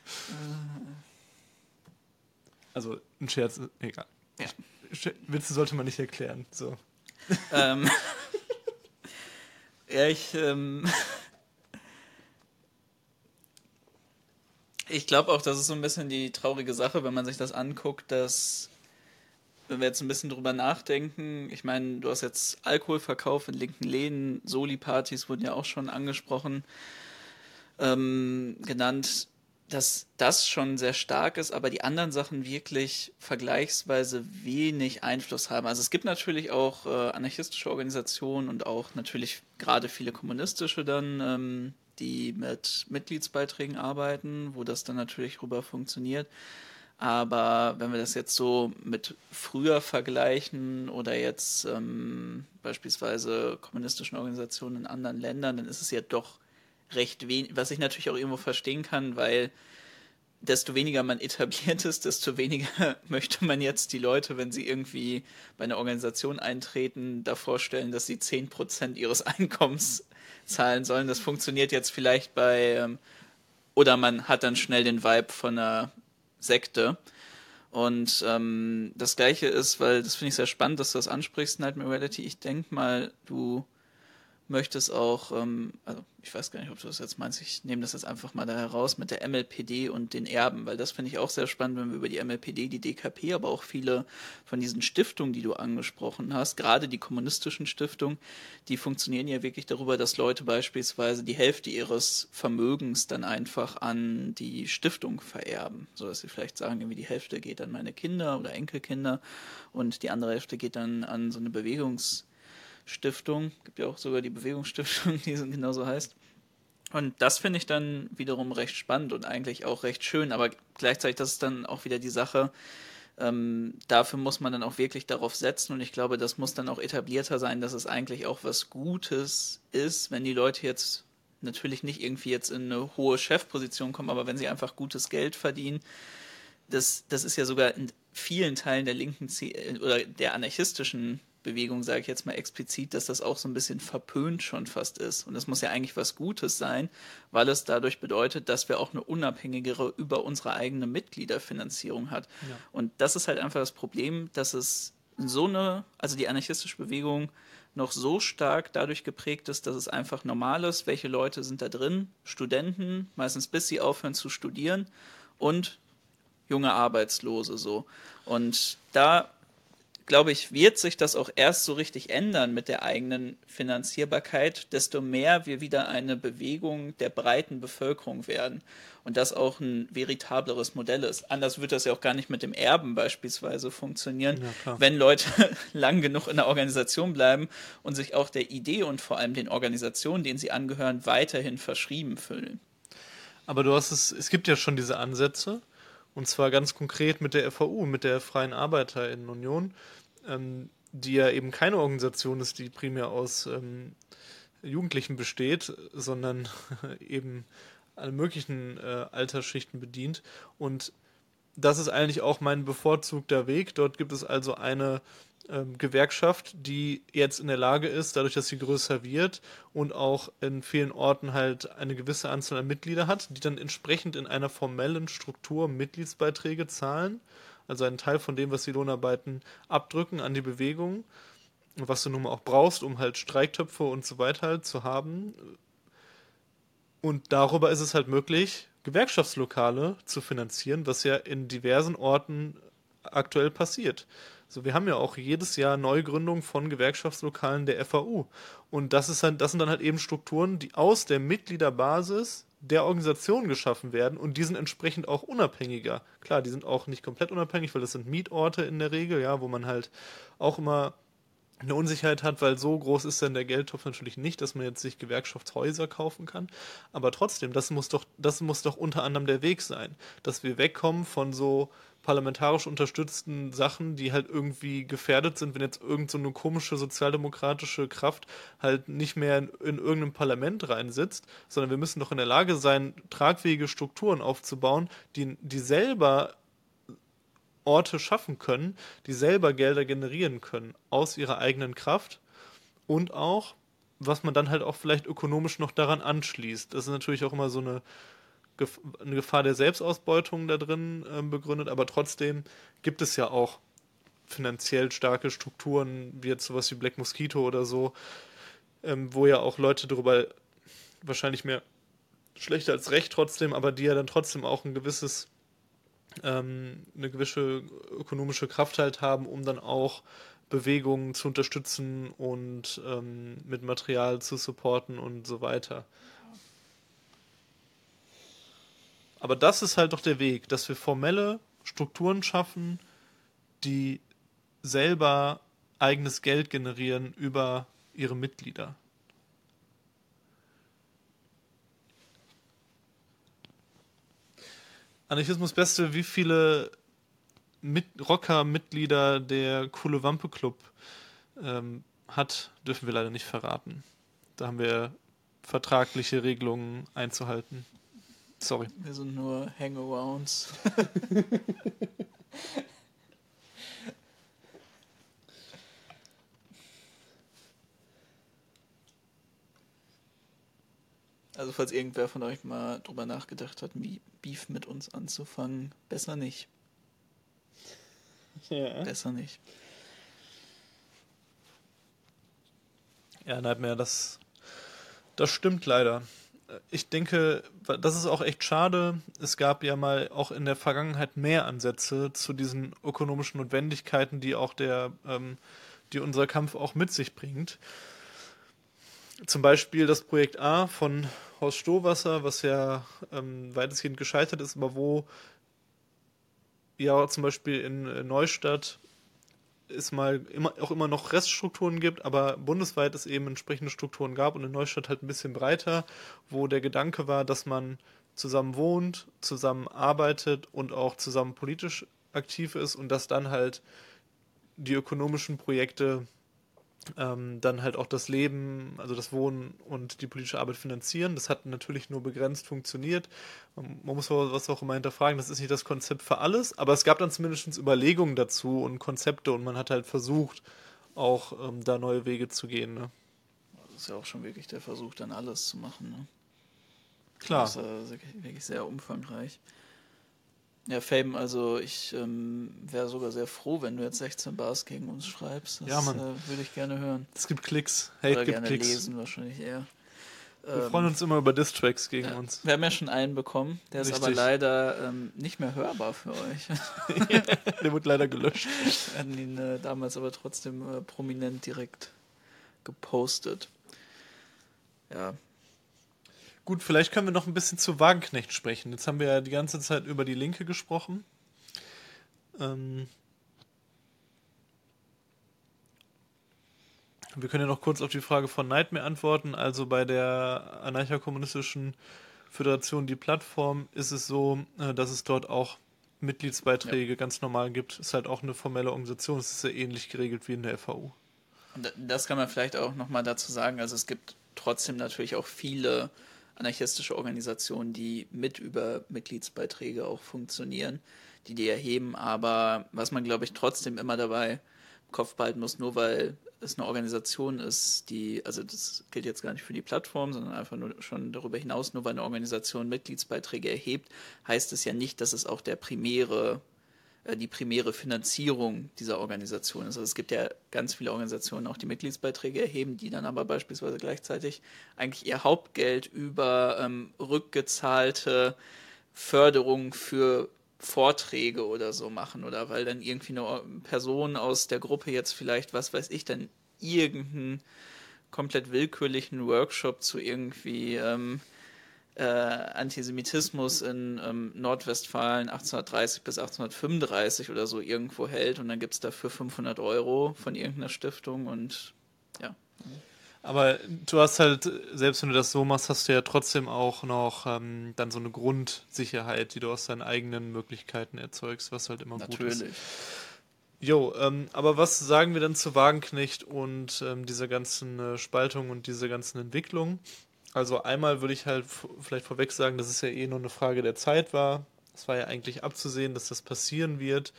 Also ein Scherz, egal. Ja. Witze sollte man nicht erklären. So. Ähm, [LAUGHS] ja, ich. Ähm, ich glaube auch, das ist so ein bisschen die traurige Sache, wenn man sich das anguckt, dass wenn wir jetzt ein bisschen drüber nachdenken, ich meine, du hast jetzt Alkoholverkauf in linken Läden, Soli-Partys wurden ja auch schon angesprochen, ähm, genannt dass das schon sehr stark ist, aber die anderen Sachen wirklich vergleichsweise wenig Einfluss haben. Also es gibt natürlich auch äh, anarchistische Organisationen und auch natürlich gerade viele kommunistische dann, ähm, die mit Mitgliedsbeiträgen arbeiten, wo das dann natürlich rüber funktioniert. Aber wenn wir das jetzt so mit früher vergleichen oder jetzt ähm, beispielsweise kommunistischen Organisationen in anderen Ländern, dann ist es ja doch recht wenig, was ich natürlich auch irgendwo verstehen kann, weil desto weniger man etabliert ist, desto weniger [LAUGHS] möchte man jetzt die Leute, wenn sie irgendwie bei einer Organisation eintreten, davor stellen, dass sie 10% ihres [LAUGHS] Einkommens zahlen sollen. Das funktioniert jetzt vielleicht bei, ähm, oder man hat dann schnell den Vibe von einer Sekte. Und ähm, das Gleiche ist, weil das finde ich sehr spannend, dass du das ansprichst, Nightmare Reality. Ich denke mal, du möchtest auch, ähm, also ich weiß gar nicht, ob du das jetzt meinst, ich nehme das jetzt einfach mal da heraus mit der MLPD und den Erben, weil das finde ich auch sehr spannend, wenn wir über die MLPD, die DKP, aber auch viele von diesen Stiftungen, die du angesprochen hast, gerade die kommunistischen Stiftungen, die funktionieren ja wirklich darüber, dass Leute beispielsweise die Hälfte ihres Vermögens dann einfach an die Stiftung vererben, sodass sie vielleicht sagen, irgendwie die Hälfte geht an meine Kinder oder Enkelkinder und die andere Hälfte geht dann an so eine Bewegungs- Stiftung. Gibt ja auch sogar die Bewegungsstiftung, [LAUGHS] die genauso heißt. Und das finde ich dann wiederum recht spannend und eigentlich auch recht schön, aber gleichzeitig das ist dann auch wieder die Sache, ähm, dafür muss man dann auch wirklich darauf setzen und ich glaube, das muss dann auch etablierter sein, dass es eigentlich auch was Gutes ist, wenn die Leute jetzt natürlich nicht irgendwie jetzt in eine hohe Chefposition kommen, aber wenn sie einfach gutes Geld verdienen, das, das ist ja sogar in vielen Teilen der linken oder der anarchistischen Bewegung, sage ich jetzt mal explizit, dass das auch so ein bisschen verpönt schon fast ist. Und das muss ja eigentlich was Gutes sein, weil es dadurch bedeutet, dass wir auch eine unabhängigere über unsere eigene Mitgliederfinanzierung hat. Ja. Und das ist halt einfach das Problem, dass es so eine, also die anarchistische Bewegung noch so stark dadurch geprägt ist, dass es einfach normal ist, welche Leute sind da drin, Studenten, meistens bis sie aufhören zu studieren und junge Arbeitslose so. Und da glaube ich, wird sich das auch erst so richtig ändern mit der eigenen Finanzierbarkeit, desto mehr wir wieder eine Bewegung der breiten Bevölkerung werden und das auch ein veritableres Modell ist. Anders wird das ja auch gar nicht mit dem Erben beispielsweise funktionieren, ja, wenn Leute [LAUGHS] lang genug in der Organisation bleiben und sich auch der Idee und vor allem den Organisationen, denen sie angehören, weiterhin verschrieben fühlen. Aber du hast es, es gibt ja schon diese Ansätze, und zwar ganz konkret mit der FAU, mit der Freien Arbeiterinnenunion, ähm, die ja eben keine Organisation ist, die primär aus ähm, Jugendlichen besteht, sondern [LAUGHS] eben alle möglichen äh, Altersschichten bedient. Und das ist eigentlich auch mein bevorzugter Weg. Dort gibt es also eine ähm, Gewerkschaft, die jetzt in der Lage ist, dadurch, dass sie größer wird und auch in vielen Orten halt eine gewisse Anzahl an Mitglieder hat, die dann entsprechend in einer formellen Struktur Mitgliedsbeiträge zahlen, also einen Teil von dem, was die Lohnarbeiten abdrücken an die Bewegung, was du nun mal auch brauchst, um halt Streiktöpfe und so weiter halt zu haben. Und darüber ist es halt möglich, Gewerkschaftslokale zu finanzieren, was ja in diversen Orten aktuell passiert. So, wir haben ja auch jedes Jahr Neugründungen von Gewerkschaftslokalen der FAU. Und das, ist halt, das sind dann halt eben Strukturen, die aus der Mitgliederbasis der Organisation geschaffen werden und die sind entsprechend auch unabhängiger. Klar, die sind auch nicht komplett unabhängig, weil das sind Mietorte in der Regel, ja, wo man halt auch immer eine Unsicherheit hat, weil so groß ist dann der Geldtopf natürlich nicht, dass man jetzt sich Gewerkschaftshäuser kaufen kann. Aber trotzdem, das muss doch, das muss doch unter anderem der Weg sein, dass wir wegkommen von so parlamentarisch unterstützten Sachen, die halt irgendwie gefährdet sind, wenn jetzt irgend so eine komische sozialdemokratische Kraft halt nicht mehr in, in irgendeinem Parlament reinsitzt, sondern wir müssen doch in der Lage sein, tragfähige Strukturen aufzubauen, die, die selber Orte schaffen können, die selber Gelder generieren können aus ihrer eigenen Kraft und auch, was man dann halt auch vielleicht ökonomisch noch daran anschließt. Das ist natürlich auch immer so eine, eine Gefahr der Selbstausbeutung da drin äh, begründet, aber trotzdem gibt es ja auch finanziell starke Strukturen, wie jetzt sowas wie Black Mosquito oder so, ähm, wo ja auch Leute darüber wahrscheinlich mehr schlechter als recht trotzdem, aber die ja dann trotzdem auch ein gewisses ähm, eine gewisse ökonomische Kraft halt haben, um dann auch Bewegungen zu unterstützen und ähm, mit Material zu supporten und so weiter. Aber das ist halt doch der Weg, dass wir formelle Strukturen schaffen, die selber eigenes Geld generieren über ihre Mitglieder. Anarchismus Beste, wie viele Mit Rocker-Mitglieder der Coole Wampe Club ähm, hat, dürfen wir leider nicht verraten. Da haben wir vertragliche Regelungen einzuhalten. Sorry. Wir sind nur Hangarounds. [LAUGHS] Also falls irgendwer von euch mal drüber nachgedacht hat, Beef mit uns anzufangen, besser nicht. Ja. Besser nicht. Ja, Nightmare, das, das stimmt leider. Ich denke, das ist auch echt schade. Es gab ja mal auch in der Vergangenheit mehr Ansätze zu diesen ökonomischen Notwendigkeiten, die auch der, ähm, die unser Kampf auch mit sich bringt zum Beispiel das Projekt A von Horst Stohwasser, was ja ähm, weitestgehend gescheitert ist, aber wo ja zum Beispiel in Neustadt es mal immer, auch immer noch Reststrukturen gibt, aber bundesweit es eben entsprechende Strukturen gab und in Neustadt halt ein bisschen breiter, wo der Gedanke war, dass man zusammen wohnt, zusammen arbeitet und auch zusammen politisch aktiv ist und dass dann halt die ökonomischen Projekte ähm, dann halt auch das Leben, also das Wohnen und die politische Arbeit finanzieren. Das hat natürlich nur begrenzt funktioniert. Man, man muss was auch immer hinterfragen, das ist nicht das Konzept für alles, aber es gab dann zumindest Überlegungen dazu und Konzepte und man hat halt versucht, auch ähm, da neue Wege zu gehen. Ne? Das ist ja auch schon wirklich der Versuch, dann alles zu machen. Ne? Klar. Das ist äh, wirklich sehr umfangreich. Ja, Fame, also ich ähm, wäre sogar sehr froh, wenn du jetzt 16 Bars gegen uns schreibst. Das ja, Mann. Äh, würde ich gerne hören. Es gibt Klicks. Hate Oder gibt gerne Klicks. lesen wahrscheinlich eher. Wir ähm, freuen uns immer über Distracks gegen ja, uns. Wir haben ja schon einen bekommen, der Richtig. ist aber leider ähm, nicht mehr hörbar für euch. [LAUGHS] der wird leider gelöscht. Wir hatten ihn äh, damals aber trotzdem äh, prominent direkt gepostet. Ja, Gut, vielleicht können wir noch ein bisschen zu Wagenknecht sprechen. Jetzt haben wir ja die ganze Zeit über die Linke gesprochen. Ähm wir können ja noch kurz auf die Frage von Nightmare antworten. Also bei der anarcho-kommunistischen Föderation, die Plattform, ist es so, äh, dass es dort auch Mitgliedsbeiträge ja. ganz normal gibt. Ist halt auch eine formelle Organisation. Es ist sehr ähnlich geregelt wie in der FAU. Das kann man vielleicht auch nochmal dazu sagen. Also es gibt trotzdem natürlich auch viele anarchistische Organisationen, die mit über Mitgliedsbeiträge auch funktionieren, die die erheben. Aber was man, glaube ich, trotzdem immer dabei im Kopf behalten muss, nur weil es eine Organisation ist, die, also das gilt jetzt gar nicht für die Plattform, sondern einfach nur schon darüber hinaus, nur weil eine Organisation Mitgliedsbeiträge erhebt, heißt es ja nicht, dass es auch der primäre die primäre Finanzierung dieser Organisation ist. Also es gibt ja ganz viele Organisationen, auch die Mitgliedsbeiträge erheben, die dann aber beispielsweise gleichzeitig eigentlich ihr Hauptgeld über ähm, rückgezahlte Förderung für Vorträge oder so machen oder weil dann irgendwie eine Person aus der Gruppe jetzt vielleicht, was weiß ich, dann irgendeinen komplett willkürlichen Workshop zu irgendwie ähm, äh, Antisemitismus in ähm, Nordwestfalen 1830 bis 1835 oder so irgendwo hält und dann gibt es dafür 500 Euro von irgendeiner Stiftung und ja. Aber du hast halt, selbst wenn du das so machst, hast du ja trotzdem auch noch ähm, dann so eine Grundsicherheit, die du aus deinen eigenen Möglichkeiten erzeugst, was halt immer Natürlich. gut ist. Jo, ähm, aber was sagen wir denn zu Wagenknecht und ähm, dieser ganzen äh, Spaltung und dieser ganzen Entwicklung? Also einmal würde ich halt vielleicht vorweg sagen, dass es ja eh nur eine Frage der Zeit war. Es war ja eigentlich abzusehen, dass das passieren wird.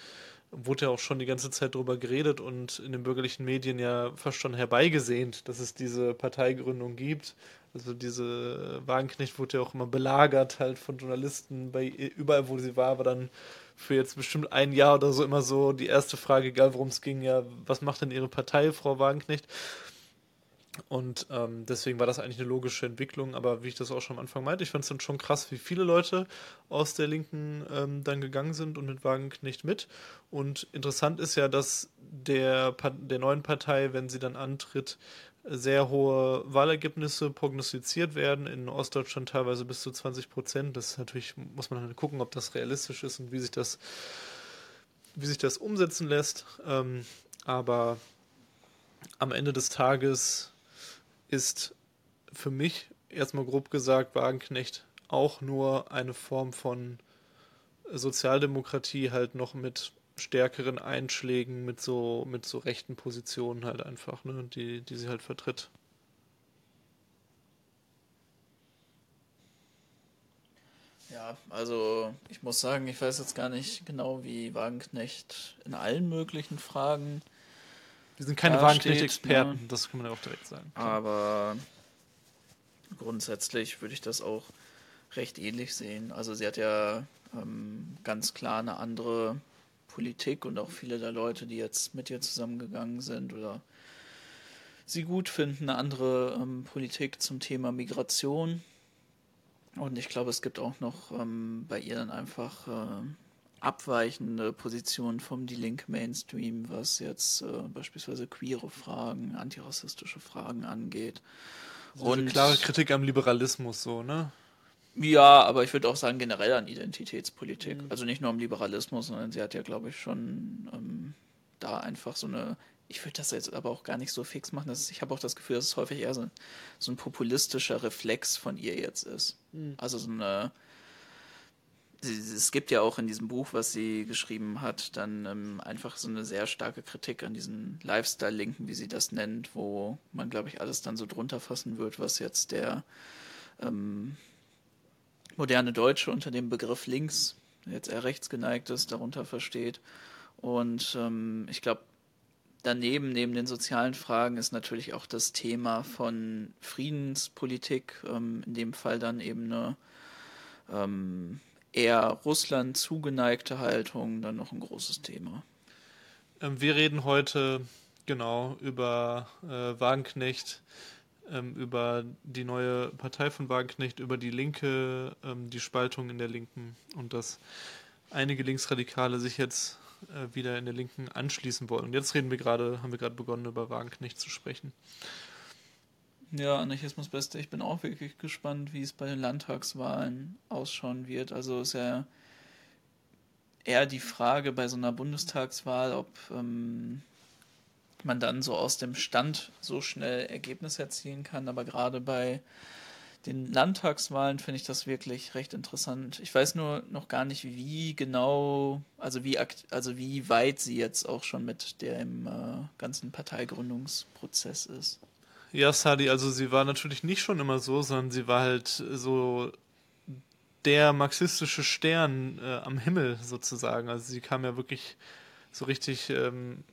Wurde ja auch schon die ganze Zeit darüber geredet und in den bürgerlichen Medien ja fast schon herbeigesehnt, dass es diese Parteigründung gibt. Also diese Wagenknecht wurde ja auch immer belagert halt von Journalisten bei überall, wo sie war, war dann für jetzt bestimmt ein Jahr oder so immer so die erste Frage, egal worum es ging, ja, was macht denn Ihre Partei, Frau Wagenknecht? Und ähm, deswegen war das eigentlich eine logische Entwicklung, aber wie ich das auch schon am Anfang meinte, ich fand es dann schon krass, wie viele Leute aus der Linken ähm, dann gegangen sind und mit Wagenknecht mit. Und interessant ist ja, dass der, der neuen Partei, wenn sie dann antritt, sehr hohe Wahlergebnisse prognostiziert werden, in Ostdeutschland teilweise bis zu 20 Prozent. Das natürlich, muss man dann gucken, ob das realistisch ist und wie sich das, wie sich das umsetzen lässt. Ähm, aber am Ende des Tages ist für mich erstmal grob gesagt Wagenknecht auch nur eine Form von Sozialdemokratie halt noch mit stärkeren Einschlägen, mit so, mit so rechten Positionen halt einfach, ne, die, die sie halt vertritt. Ja, also ich muss sagen, ich weiß jetzt gar nicht genau, wie Wagenknecht in allen möglichen Fragen wir sind keine Wagenknecht-Experten, ne? das kann man ja auch direkt sagen. Aber grundsätzlich würde ich das auch recht ähnlich sehen. Also sie hat ja ähm, ganz klar eine andere Politik und auch viele der Leute, die jetzt mit ihr zusammengegangen sind oder sie gut finden, eine andere ähm, Politik zum Thema Migration. Und ich glaube, es gibt auch noch ähm, bei ihr dann einfach äh, abweichende Position vom Die Link Mainstream, was jetzt äh, beispielsweise queere Fragen, antirassistische Fragen angeht. Also und klare Kritik am Liberalismus, so, ne? Ja, aber ich würde auch sagen, generell an Identitätspolitik. Mhm. Also nicht nur am Liberalismus, sondern sie hat ja, glaube ich, schon ähm, da einfach so eine. Ich würde das jetzt aber auch gar nicht so fix machen. Dass ich habe auch das Gefühl, dass es häufig eher so, so ein populistischer Reflex von ihr jetzt ist. Mhm. Also so eine es gibt ja auch in diesem Buch, was sie geschrieben hat, dann ähm, einfach so eine sehr starke Kritik an diesen Lifestyle-Linken, wie sie das nennt, wo man, glaube ich, alles dann so drunter fassen wird, was jetzt der ähm, moderne Deutsche unter dem Begriff links, jetzt eher rechts geneigt ist, darunter versteht. Und ähm, ich glaube, daneben, neben den sozialen Fragen, ist natürlich auch das Thema von Friedenspolitik, ähm, in dem Fall dann eben eine ähm, eher Russland zugeneigte Haltung dann noch ein großes Thema. Ähm, wir reden heute genau über äh, Wagenknecht, ähm, über die neue Partei von Wagenknecht, über die Linke, ähm, die Spaltung in der Linken und dass einige Linksradikale sich jetzt äh, wieder in der Linken anschließen wollen. Und jetzt reden wir gerade, haben wir gerade begonnen, über Wagenknecht zu sprechen. Ja, Anarchismus Beste. Ich bin auch wirklich gespannt, wie es bei den Landtagswahlen ausschauen wird. Also ist ja eher die Frage bei so einer Bundestagswahl, ob ähm, man dann so aus dem Stand so schnell Ergebnisse erzielen kann. Aber gerade bei den Landtagswahlen finde ich das wirklich recht interessant. Ich weiß nur noch gar nicht, wie genau, also wie also wie weit sie jetzt auch schon mit dem äh, ganzen Parteigründungsprozess ist. Ja, Sadi, also sie war natürlich nicht schon immer so, sondern sie war halt so der marxistische Stern äh, am Himmel sozusagen. Also sie kam ja wirklich so richtig, ähm,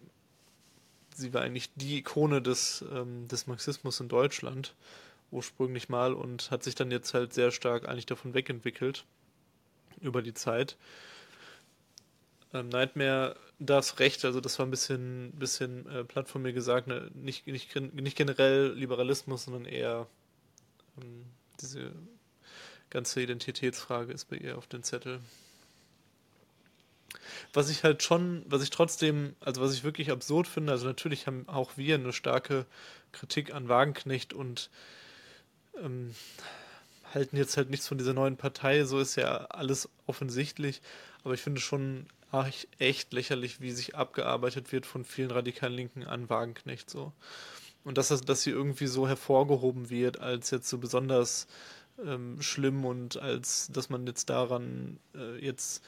sie war eigentlich die Ikone des, ähm, des Marxismus in Deutschland ursprünglich mal und hat sich dann jetzt halt sehr stark eigentlich davon wegentwickelt über die Zeit. Ähm, Nightmare das recht, also das war ein bisschen, bisschen äh, platt von mir gesagt, ne? nicht, nicht, nicht generell Liberalismus, sondern eher ähm, diese ganze Identitätsfrage ist bei ihr auf den Zettel. Was ich halt schon, was ich trotzdem, also was ich wirklich absurd finde, also natürlich haben auch wir eine starke Kritik an Wagenknecht und ähm, halten jetzt halt nichts von dieser neuen Partei, so ist ja alles offensichtlich. Aber ich finde schon echt lächerlich, wie sich abgearbeitet wird von vielen radikalen Linken an Wagenknecht so. Und dass, das, dass sie irgendwie so hervorgehoben wird als jetzt so besonders ähm, schlimm und als dass man jetzt daran äh, jetzt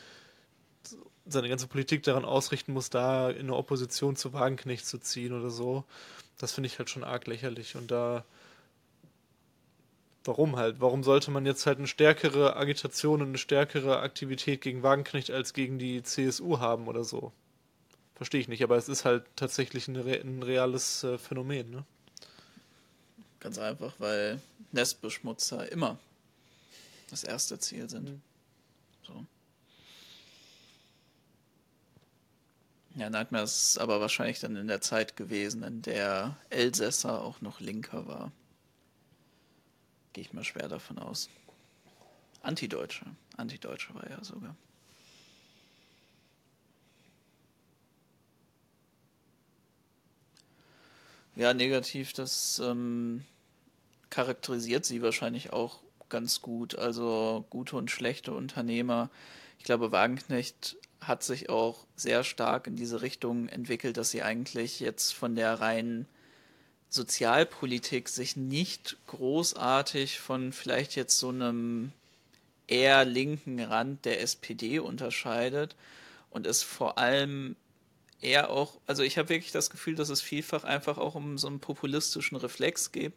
seine ganze Politik daran ausrichten muss, da in eine Opposition zu Wagenknecht zu ziehen oder so. Das finde ich halt schon arg lächerlich. Und da warum halt? Warum sollte man jetzt halt eine stärkere Agitation und eine stärkere Aktivität gegen Wagenknecht als gegen die CSU haben oder so? Verstehe ich nicht, aber es ist halt tatsächlich ein, ein reales äh, Phänomen, ne? Ganz einfach, weil Nestbeschmutzer immer das erste Ziel sind. Mhm. So. Ja, Nightmare ist aber wahrscheinlich dann in der Zeit gewesen, in der Elsässer auch noch linker war. Gehe ich mal schwer davon aus. Antideutsche. Antideutsche war er sogar. Ja, negativ, das ähm, charakterisiert sie wahrscheinlich auch ganz gut. Also gute und schlechte Unternehmer. Ich glaube, Wagenknecht hat sich auch sehr stark in diese Richtung entwickelt, dass sie eigentlich jetzt von der reinen Sozialpolitik sich nicht großartig von vielleicht jetzt so einem eher linken Rand der SPD unterscheidet und es vor allem eher auch, also ich habe wirklich das Gefühl, dass es vielfach einfach auch um so einen populistischen Reflex geht,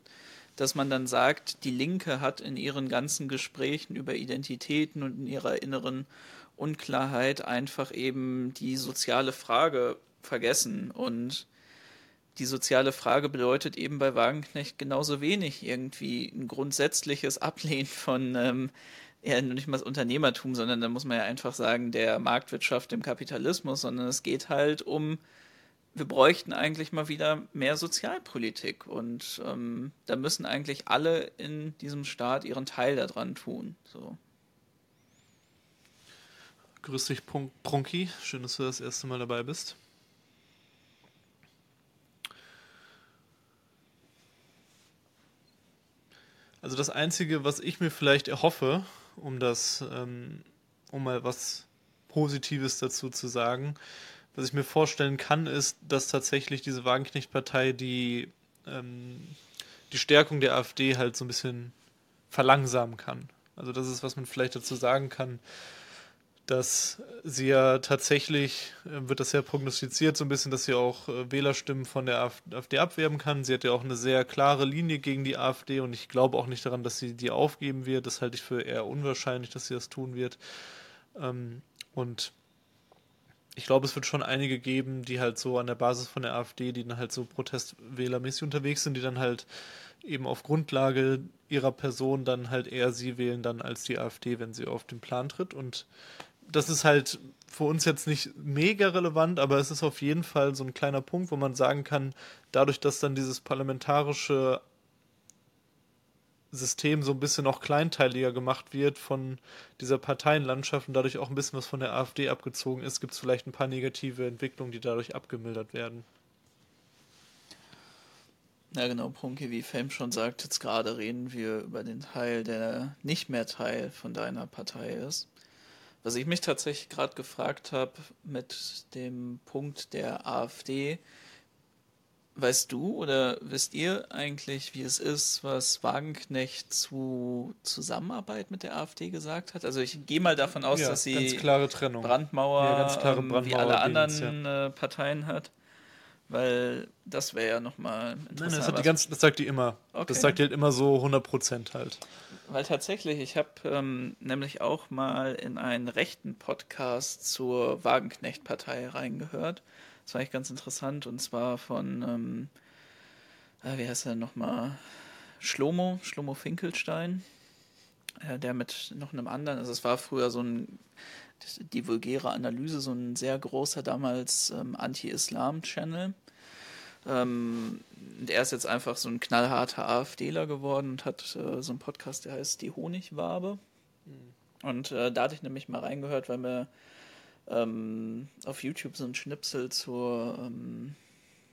dass man dann sagt, die Linke hat in ihren ganzen Gesprächen über Identitäten und in ihrer inneren Unklarheit einfach eben die soziale Frage vergessen und die soziale Frage bedeutet eben bei Wagenknecht genauso wenig irgendwie ein grundsätzliches Ablehnen von ähm, ja nicht mal das Unternehmertum, sondern da muss man ja einfach sagen, der Marktwirtschaft, dem Kapitalismus, sondern es geht halt um, wir bräuchten eigentlich mal wieder mehr Sozialpolitik und ähm, da müssen eigentlich alle in diesem Staat ihren Teil daran tun. So. Grüß dich, Pronki. Schön, dass du das erste Mal dabei bist. Also das Einzige, was ich mir vielleicht erhoffe, um das, ähm, um mal was Positives dazu zu sagen, was ich mir vorstellen kann, ist, dass tatsächlich diese Wagenknecht-Partei die, ähm, die Stärkung der AfD halt so ein bisschen verlangsamen kann. Also das ist, was man vielleicht dazu sagen kann dass sie ja tatsächlich, äh, wird das ja prognostiziert, so ein bisschen, dass sie auch äh, Wählerstimmen von der AfD abwerben kann. Sie hat ja auch eine sehr klare Linie gegen die AfD und ich glaube auch nicht daran, dass sie die aufgeben wird. Das halte ich für eher unwahrscheinlich, dass sie das tun wird. Ähm, und ich glaube, es wird schon einige geben, die halt so an der Basis von der AfD, die dann halt so protestwählermäßig unterwegs sind, die dann halt eben auf Grundlage ihrer Person dann halt eher sie wählen dann als die AfD, wenn sie auf den Plan tritt. Und das ist halt für uns jetzt nicht mega relevant, aber es ist auf jeden Fall so ein kleiner Punkt, wo man sagen kann, dadurch, dass dann dieses parlamentarische System so ein bisschen auch kleinteiliger gemacht wird von dieser Parteienlandschaft und dadurch auch ein bisschen was von der AfD abgezogen ist, gibt es vielleicht ein paar negative Entwicklungen, die dadurch abgemildert werden. Ja, genau, Punke, wie Fame schon sagt, jetzt gerade reden wir über den Teil, der nicht mehr Teil von deiner Partei ist. Was ich mich tatsächlich gerade gefragt habe mit dem Punkt der AfD, weißt du oder wisst ihr eigentlich, wie es ist, was Wagenknecht zu Zusammenarbeit mit der AfD gesagt hat? Also ich gehe mal davon aus, ja, dass sie ganz klare Trennung. Brandmauer, ja, ganz klare Brandmauer ähm, wie alle anderen ja. Äh, Parteien hat. Weil das wäre ja nochmal interessant. Nein, das, hat die ganz, das sagt die immer. Okay. Das sagt die halt immer so 100% halt. Weil tatsächlich, ich habe ähm, nämlich auch mal in einen rechten Podcast zur Wagenknecht-Partei reingehört. Das war eigentlich ganz interessant und zwar von, ähm, äh, wie heißt er nochmal? Schlomo, Schlomo Finkelstein. Äh, der mit noch einem anderen, also es war früher so ein, die vulgäre Analyse, so ein sehr großer damals ähm, Anti-Islam-Channel. Ähm, er ist jetzt einfach so ein knallharter AfDler geworden und hat äh, so einen Podcast, der heißt Die Honigwabe. Mhm. Und äh, da hatte ich nämlich mal reingehört, weil mir ähm, auf YouTube so ein Schnipsel zur ähm,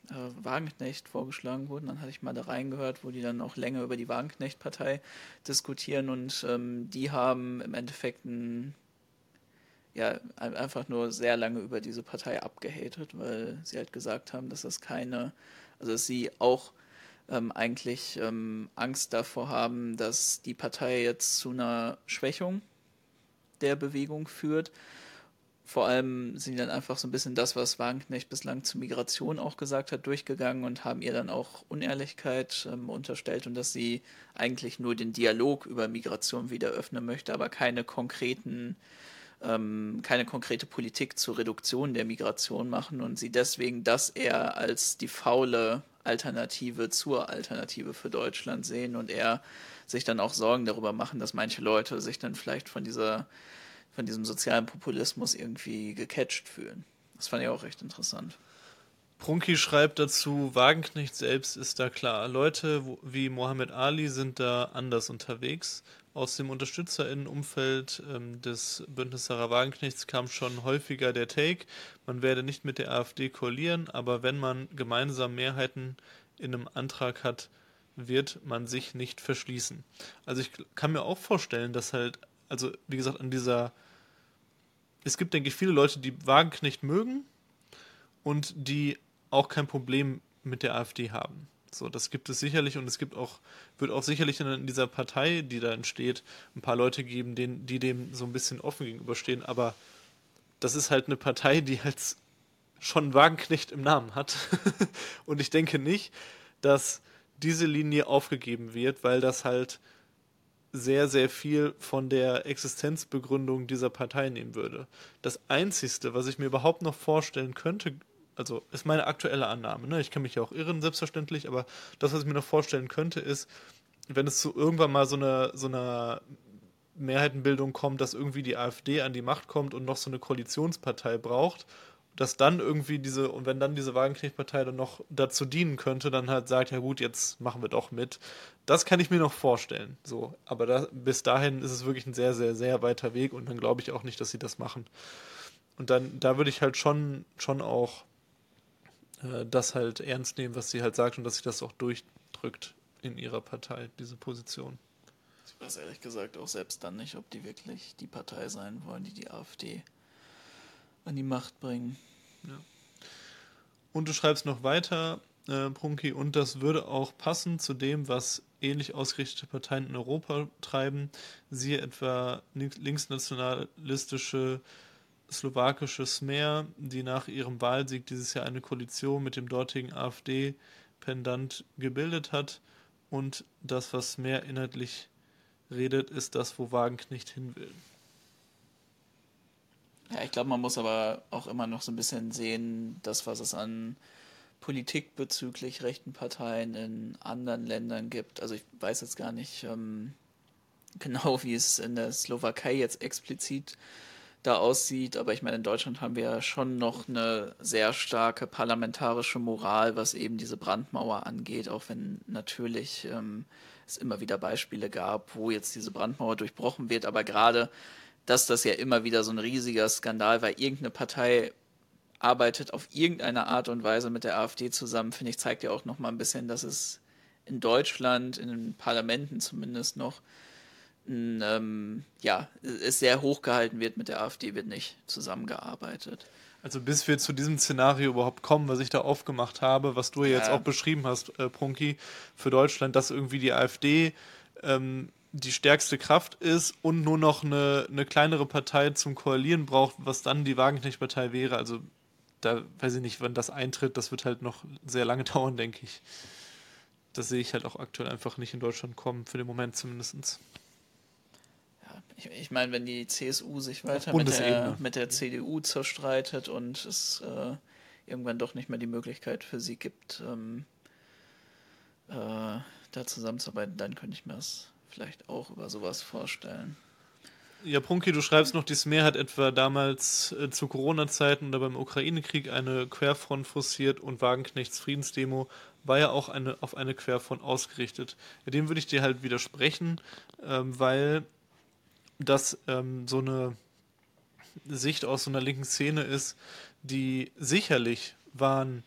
äh, Wagenknecht vorgeschlagen wurden. Dann hatte ich mal da reingehört, wo die dann auch länger über die Wagenknecht-Partei diskutieren und ähm, die haben im Endeffekt ein, ja, einfach nur sehr lange über diese Partei abgehatet, weil sie halt gesagt haben, dass das keine, also dass sie auch ähm, eigentlich ähm, Angst davor haben, dass die Partei jetzt zu einer Schwächung der Bewegung führt. Vor allem sind dann einfach so ein bisschen das, was Wagenknecht bislang zur Migration auch gesagt hat, durchgegangen und haben ihr dann auch Unehrlichkeit ähm, unterstellt und dass sie eigentlich nur den Dialog über Migration wieder öffnen möchte, aber keine konkreten ähm, keine konkrete Politik zur Reduktion der Migration machen und sie deswegen das eher als die faule Alternative zur Alternative für Deutschland sehen und eher sich dann auch Sorgen darüber machen, dass manche Leute sich dann vielleicht von dieser von diesem sozialen Populismus irgendwie gecatcht fühlen. Das fand ich auch recht interessant. Prunki schreibt dazu, Wagenknecht selbst ist da klar. Leute wie Mohammed Ali sind da anders unterwegs. Aus dem Unterstützerinnenumfeld ähm, des Bündnis Sarah Wagenknechts kam schon häufiger der Take, man werde nicht mit der AfD koalieren, aber wenn man gemeinsam Mehrheiten in einem Antrag hat, wird man sich nicht verschließen. Also ich kann mir auch vorstellen, dass halt also wie gesagt, an dieser. Es gibt, denke ich, viele Leute, die Wagenknecht mögen und die auch kein Problem mit der AfD haben. So, das gibt es sicherlich und es gibt auch, wird auch sicherlich in dieser Partei, die da entsteht, ein paar Leute geben, denen, die dem so ein bisschen offen gegenüberstehen, aber das ist halt eine Partei, die halt schon Wagenknecht im Namen hat. [LAUGHS] und ich denke nicht, dass diese Linie aufgegeben wird, weil das halt sehr, sehr viel von der Existenzbegründung dieser Partei nehmen würde. Das Einzige, was ich mir überhaupt noch vorstellen könnte, also ist meine aktuelle Annahme, ne? ich kann mich ja auch irren, selbstverständlich, aber das, was ich mir noch vorstellen könnte, ist, wenn es zu irgendwann mal so einer so einer Mehrheitenbildung kommt, dass irgendwie die AfD an die Macht kommt und noch so eine Koalitionspartei braucht dass dann irgendwie diese, und wenn dann diese Wagenknechtpartei dann noch dazu dienen könnte, dann halt sagt, ja gut, jetzt machen wir doch mit. Das kann ich mir noch vorstellen. So, aber da, bis dahin ist es wirklich ein sehr, sehr, sehr weiter Weg und dann glaube ich auch nicht, dass sie das machen. Und dann, da würde ich halt schon, schon auch äh, das halt ernst nehmen, was sie halt sagt und dass sie das auch durchdrückt in ihrer Partei, diese Position. Ich weiß ehrlich gesagt auch selbst dann nicht, ob die wirklich die Partei sein wollen, die die AfD an die Macht bringen. Ja. Und du schreibst noch weiter, äh, Prunki, und das würde auch passen zu dem, was ähnlich ausgerichtete Parteien in Europa treiben, siehe etwa linksnationalistische slowakische Smer, die nach ihrem Wahlsieg dieses Jahr eine Koalition mit dem dortigen AfD-Pendant gebildet hat. Und das, was mehr inhaltlich redet, ist das, wo Wagenknecht hin will. Ja, ich glaube, man muss aber auch immer noch so ein bisschen sehen, das, was es an Politik bezüglich rechten Parteien in anderen Ländern gibt. Also ich weiß jetzt gar nicht ähm, genau, wie es in der Slowakei jetzt explizit da aussieht, aber ich meine, in Deutschland haben wir ja schon noch eine sehr starke parlamentarische Moral, was eben diese Brandmauer angeht, auch wenn natürlich ähm, es immer wieder Beispiele gab, wo jetzt diese Brandmauer durchbrochen wird, aber gerade dass das ja immer wieder so ein riesiger Skandal war. Irgendeine Partei arbeitet auf irgendeine Art und Weise mit der AfD zusammen, finde ich, zeigt ja auch noch mal ein bisschen, dass es in Deutschland, in den Parlamenten zumindest noch, ähm, ja, es sehr hochgehalten wird, mit der AfD wird nicht zusammengearbeitet. Also bis wir zu diesem Szenario überhaupt kommen, was ich da aufgemacht habe, was du ja. jetzt auch beschrieben hast, äh, Prunki, für Deutschland, dass irgendwie die AfD ähm, die stärkste Kraft ist und nur noch eine, eine kleinere Partei zum Koalieren braucht, was dann die Wagenknecht-Partei wäre. Also da weiß ich nicht, wann das eintritt. Das wird halt noch sehr lange [LAUGHS] dauern, denke ich. Das sehe ich halt auch aktuell einfach nicht in Deutschland kommen, für den Moment zumindest. Ich, ich meine, wenn die CSU sich weiter mit der, mit der, CDU zerstreitet und es äh, irgendwann doch nicht mehr die Möglichkeit für sie gibt, ähm, äh, da zusammenzuarbeiten, dann könnte ich mir das vielleicht auch über sowas vorstellen. Ja, Prunki, du schreibst noch, die Smer hat etwa damals äh, zu Corona-Zeiten oder beim Ukraine-Krieg eine Querfront forciert und Wagenknechts Friedensdemo war ja auch eine, auf eine Querfront ausgerichtet. Ja, dem würde ich dir halt widersprechen, ähm, weil das ähm, so eine Sicht aus so einer linken Szene ist, die sicherlich waren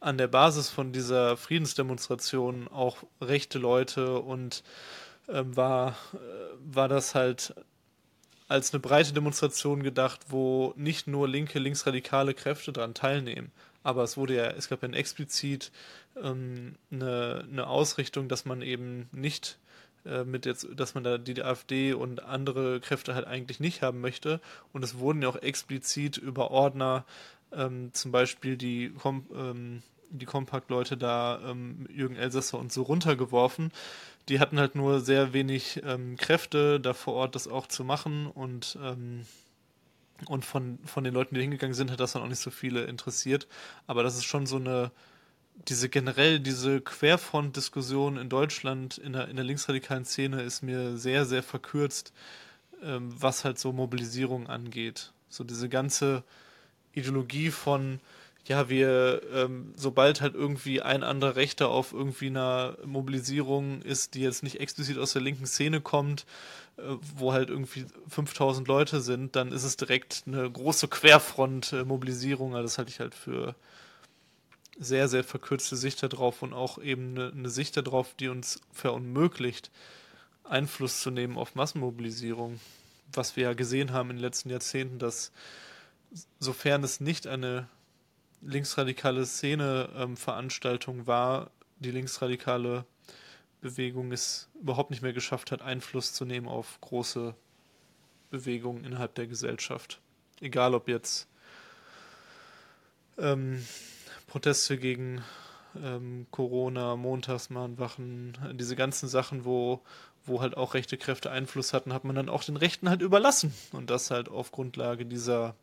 an der Basis von dieser Friedensdemonstration auch rechte Leute und ähm, war, äh, war das halt als eine breite Demonstration gedacht, wo nicht nur linke, linksradikale Kräfte daran teilnehmen. Aber es wurde ja, es gab ja explizit ähm, eine, eine Ausrichtung, dass man eben nicht mit jetzt, dass man da die AfD und andere Kräfte halt eigentlich nicht haben möchte. Und es wurden ja auch explizit über Ordner ähm, zum Beispiel die, Kom ähm, die Kompakt-Leute da, ähm, Jürgen Elsasser und so runtergeworfen. Die hatten halt nur sehr wenig ähm, Kräfte, da vor Ort das auch zu machen und ähm, und von, von den Leuten, die hingegangen sind, hat das dann auch nicht so viele interessiert. Aber das ist schon so eine, diese generell, diese Querfront-Diskussion in Deutschland in der, in der linksradikalen Szene ist mir sehr, sehr verkürzt, ähm, was halt so Mobilisierung angeht. So diese ganze Ideologie von, ja, wir, ähm, sobald halt irgendwie ein anderer Rechter auf irgendwie einer Mobilisierung ist, die jetzt nicht explizit aus der linken Szene kommt, äh, wo halt irgendwie 5000 Leute sind, dann ist es direkt eine große Querfront-Mobilisierung. Also das halte ich halt für sehr, sehr verkürzte Sicht darauf und auch eben eine, eine Sicht darauf, die uns verunmöglicht, Einfluss zu nehmen auf Massenmobilisierung. Was wir ja gesehen haben in den letzten Jahrzehnten, dass sofern es nicht eine linksradikale Szene-Veranstaltung ähm, war, die linksradikale Bewegung es überhaupt nicht mehr geschafft hat, Einfluss zu nehmen auf große Bewegungen innerhalb der Gesellschaft. Egal ob jetzt ähm, Proteste gegen ähm, Corona, Montagsmahnwachen, diese ganzen Sachen, wo, wo halt auch rechte Kräfte Einfluss hatten, hat man dann auch den Rechten halt überlassen. Und das halt auf Grundlage dieser,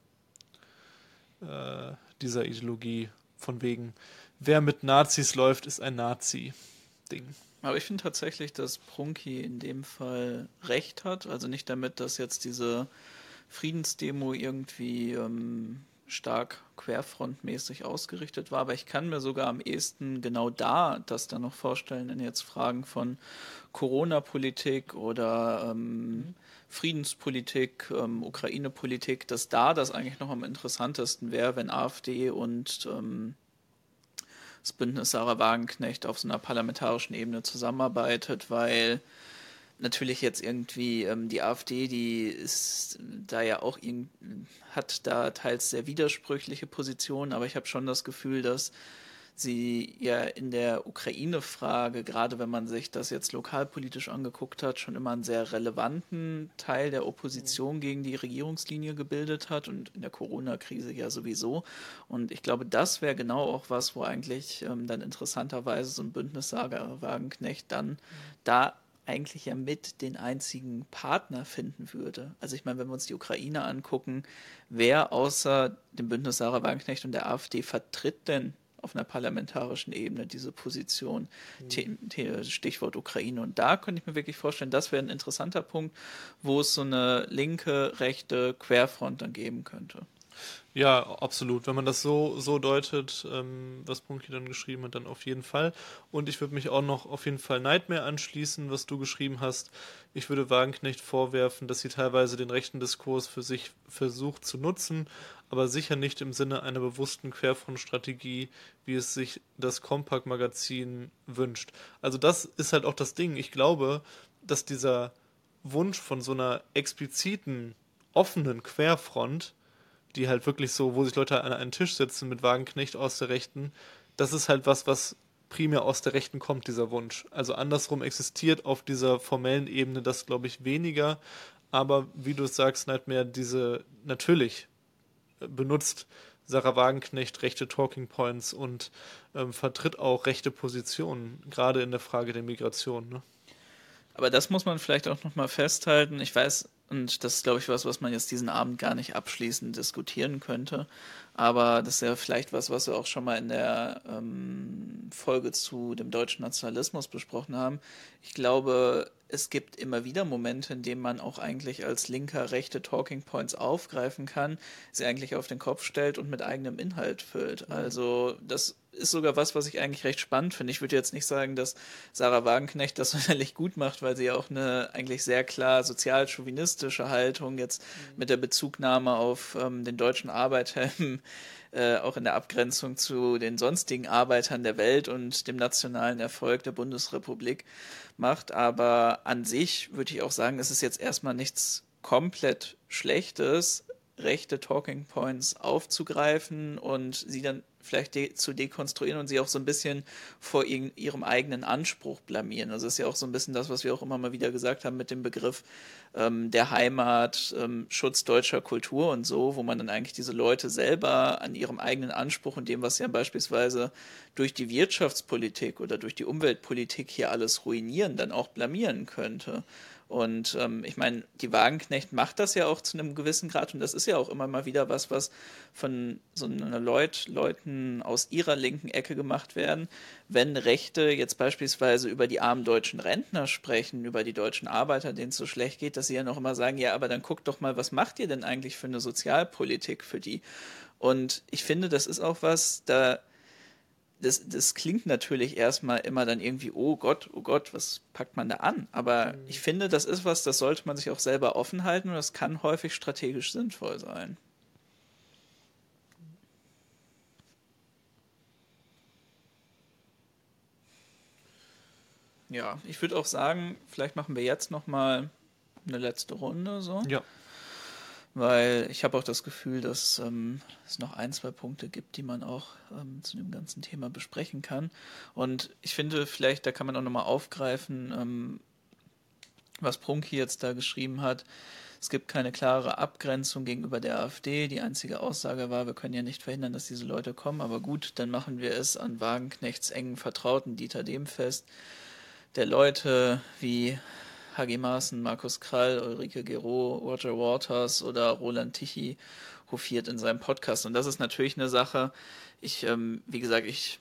äh, dieser Ideologie von wegen, wer mit Nazis läuft, ist ein Nazi-Ding. Aber ich finde tatsächlich, dass Prunki in dem Fall recht hat. Also nicht damit, dass jetzt diese Friedensdemo irgendwie ähm, stark querfrontmäßig ausgerichtet war, aber ich kann mir sogar am ehesten genau da das dann noch vorstellen, in jetzt Fragen von Corona-Politik oder ähm, Friedenspolitik, ähm, Ukraine-Politik, dass da das eigentlich noch am interessantesten wäre, wenn AfD und ähm, das Bündnis Sarah Wagenknecht auf so einer parlamentarischen Ebene zusammenarbeitet, weil natürlich jetzt irgendwie ähm, die AfD, die ist da ja auch hat da teils sehr widersprüchliche Positionen, aber ich habe schon das Gefühl, dass sie ja in der Ukraine-Frage, gerade wenn man sich das jetzt lokalpolitisch angeguckt hat, schon immer einen sehr relevanten Teil der Opposition gegen die Regierungslinie gebildet hat und in der Corona-Krise ja sowieso. Und ich glaube, das wäre genau auch was, wo eigentlich ähm, dann interessanterweise so ein Bündnissager Wagenknecht dann da eigentlich ja mit den einzigen Partner finden würde. Also ich meine, wenn wir uns die Ukraine angucken, wer außer dem Bündnis Sarah Wagenknecht und der AfD vertritt denn auf einer parlamentarischen Ebene diese Position? Mhm. Stichwort Ukraine. Und da könnte ich mir wirklich vorstellen, das wäre ein interessanter Punkt, wo es so eine linke, rechte Querfront dann geben könnte. Ja, absolut. Wenn man das so, so deutet, ähm, was Punky dann geschrieben hat, dann auf jeden Fall. Und ich würde mich auch noch auf jeden Fall Nightmare anschließen, was du geschrieben hast. Ich würde Wagenknecht vorwerfen, dass sie teilweise den rechten Diskurs für sich versucht zu nutzen, aber sicher nicht im Sinne einer bewussten Querfrontstrategie, wie es sich das Compact-Magazin wünscht. Also das ist halt auch das Ding. Ich glaube, dass dieser Wunsch von so einer expliziten, offenen Querfront die halt wirklich so, wo sich Leute an einen Tisch sitzen mit Wagenknecht aus der Rechten, das ist halt was, was primär aus der Rechten kommt, dieser Wunsch. Also andersrum existiert auf dieser formellen Ebene das, glaube ich, weniger. Aber wie du es sagst, Nightmare, diese natürlich benutzt Sarah Wagenknecht rechte Talking Points und ähm, vertritt auch rechte Positionen, gerade in der Frage der Migration. Ne? Aber das muss man vielleicht auch nochmal festhalten. Ich weiß, und das ist, glaube ich, was, was man jetzt diesen Abend gar nicht abschließend diskutieren könnte. Aber das ist ja vielleicht was, was wir auch schon mal in der ähm, Folge zu dem deutschen Nationalismus besprochen haben. Ich glaube, es gibt immer wieder Momente, in denen man auch eigentlich als Linker rechte Talking Points aufgreifen kann, sie eigentlich auf den Kopf stellt und mit eigenem Inhalt füllt. Also das ist sogar was, was ich eigentlich recht spannend finde. Ich würde jetzt nicht sagen, dass Sarah Wagenknecht das [LAUGHS] sonderlich gut macht, weil sie ja auch eine eigentlich sehr klar sozial-chauvinistische Haltung jetzt mhm. mit der Bezugnahme auf ähm, den deutschen Arbeiter äh, auch in der Abgrenzung zu den sonstigen Arbeitern der Welt und dem nationalen Erfolg der Bundesrepublik macht. Aber an sich würde ich auch sagen, es ist jetzt erstmal nichts komplett Schlechtes, rechte Talking Points aufzugreifen und sie dann vielleicht de zu dekonstruieren und sie auch so ein bisschen vor ihrem eigenen Anspruch blamieren. Also das ist ja auch so ein bisschen das, was wir auch immer mal wieder gesagt haben mit dem Begriff ähm, der Heimat, ähm, Schutz deutscher Kultur und so, wo man dann eigentlich diese Leute selber an ihrem eigenen Anspruch und dem, was ja beispielsweise durch die Wirtschaftspolitik oder durch die Umweltpolitik hier alles ruinieren, dann auch blamieren könnte. Und ähm, ich meine, die Wagenknecht macht das ja auch zu einem gewissen Grad und das ist ja auch immer mal wieder was, was von so einer Leut, Leuten aus ihrer linken Ecke gemacht werden. Wenn Rechte jetzt beispielsweise über die armen deutschen Rentner sprechen, über die deutschen Arbeiter, denen es so schlecht geht, dass sie ja noch immer sagen, ja, aber dann guckt doch mal, was macht ihr denn eigentlich für eine Sozialpolitik für die? Und ich finde, das ist auch was, da das, das klingt natürlich erstmal immer dann irgendwie, oh Gott, oh Gott, was packt man da an? Aber mhm. ich finde, das ist was, das sollte man sich auch selber offen halten und das kann häufig strategisch sinnvoll sein. Ja, ich würde auch sagen, vielleicht machen wir jetzt noch mal eine letzte Runde so. Ja weil ich habe auch das Gefühl, dass ähm, es noch ein, zwei Punkte gibt, die man auch ähm, zu dem ganzen Thema besprechen kann. Und ich finde, vielleicht, da kann man auch nochmal aufgreifen, ähm, was Prunki jetzt da geschrieben hat. Es gibt keine klare Abgrenzung gegenüber der AfD. Die einzige Aussage war, wir können ja nicht verhindern, dass diese Leute kommen, aber gut, dann machen wir es an Wagenknechts engen Vertrauten Dieter Dehm fest, der Leute wie HG Maaßen, Markus Krall, Ulrike Gero, Roger Waters oder Roland Tichy hofiert in seinem Podcast. Und das ist natürlich eine Sache, ich, ähm, wie gesagt, ich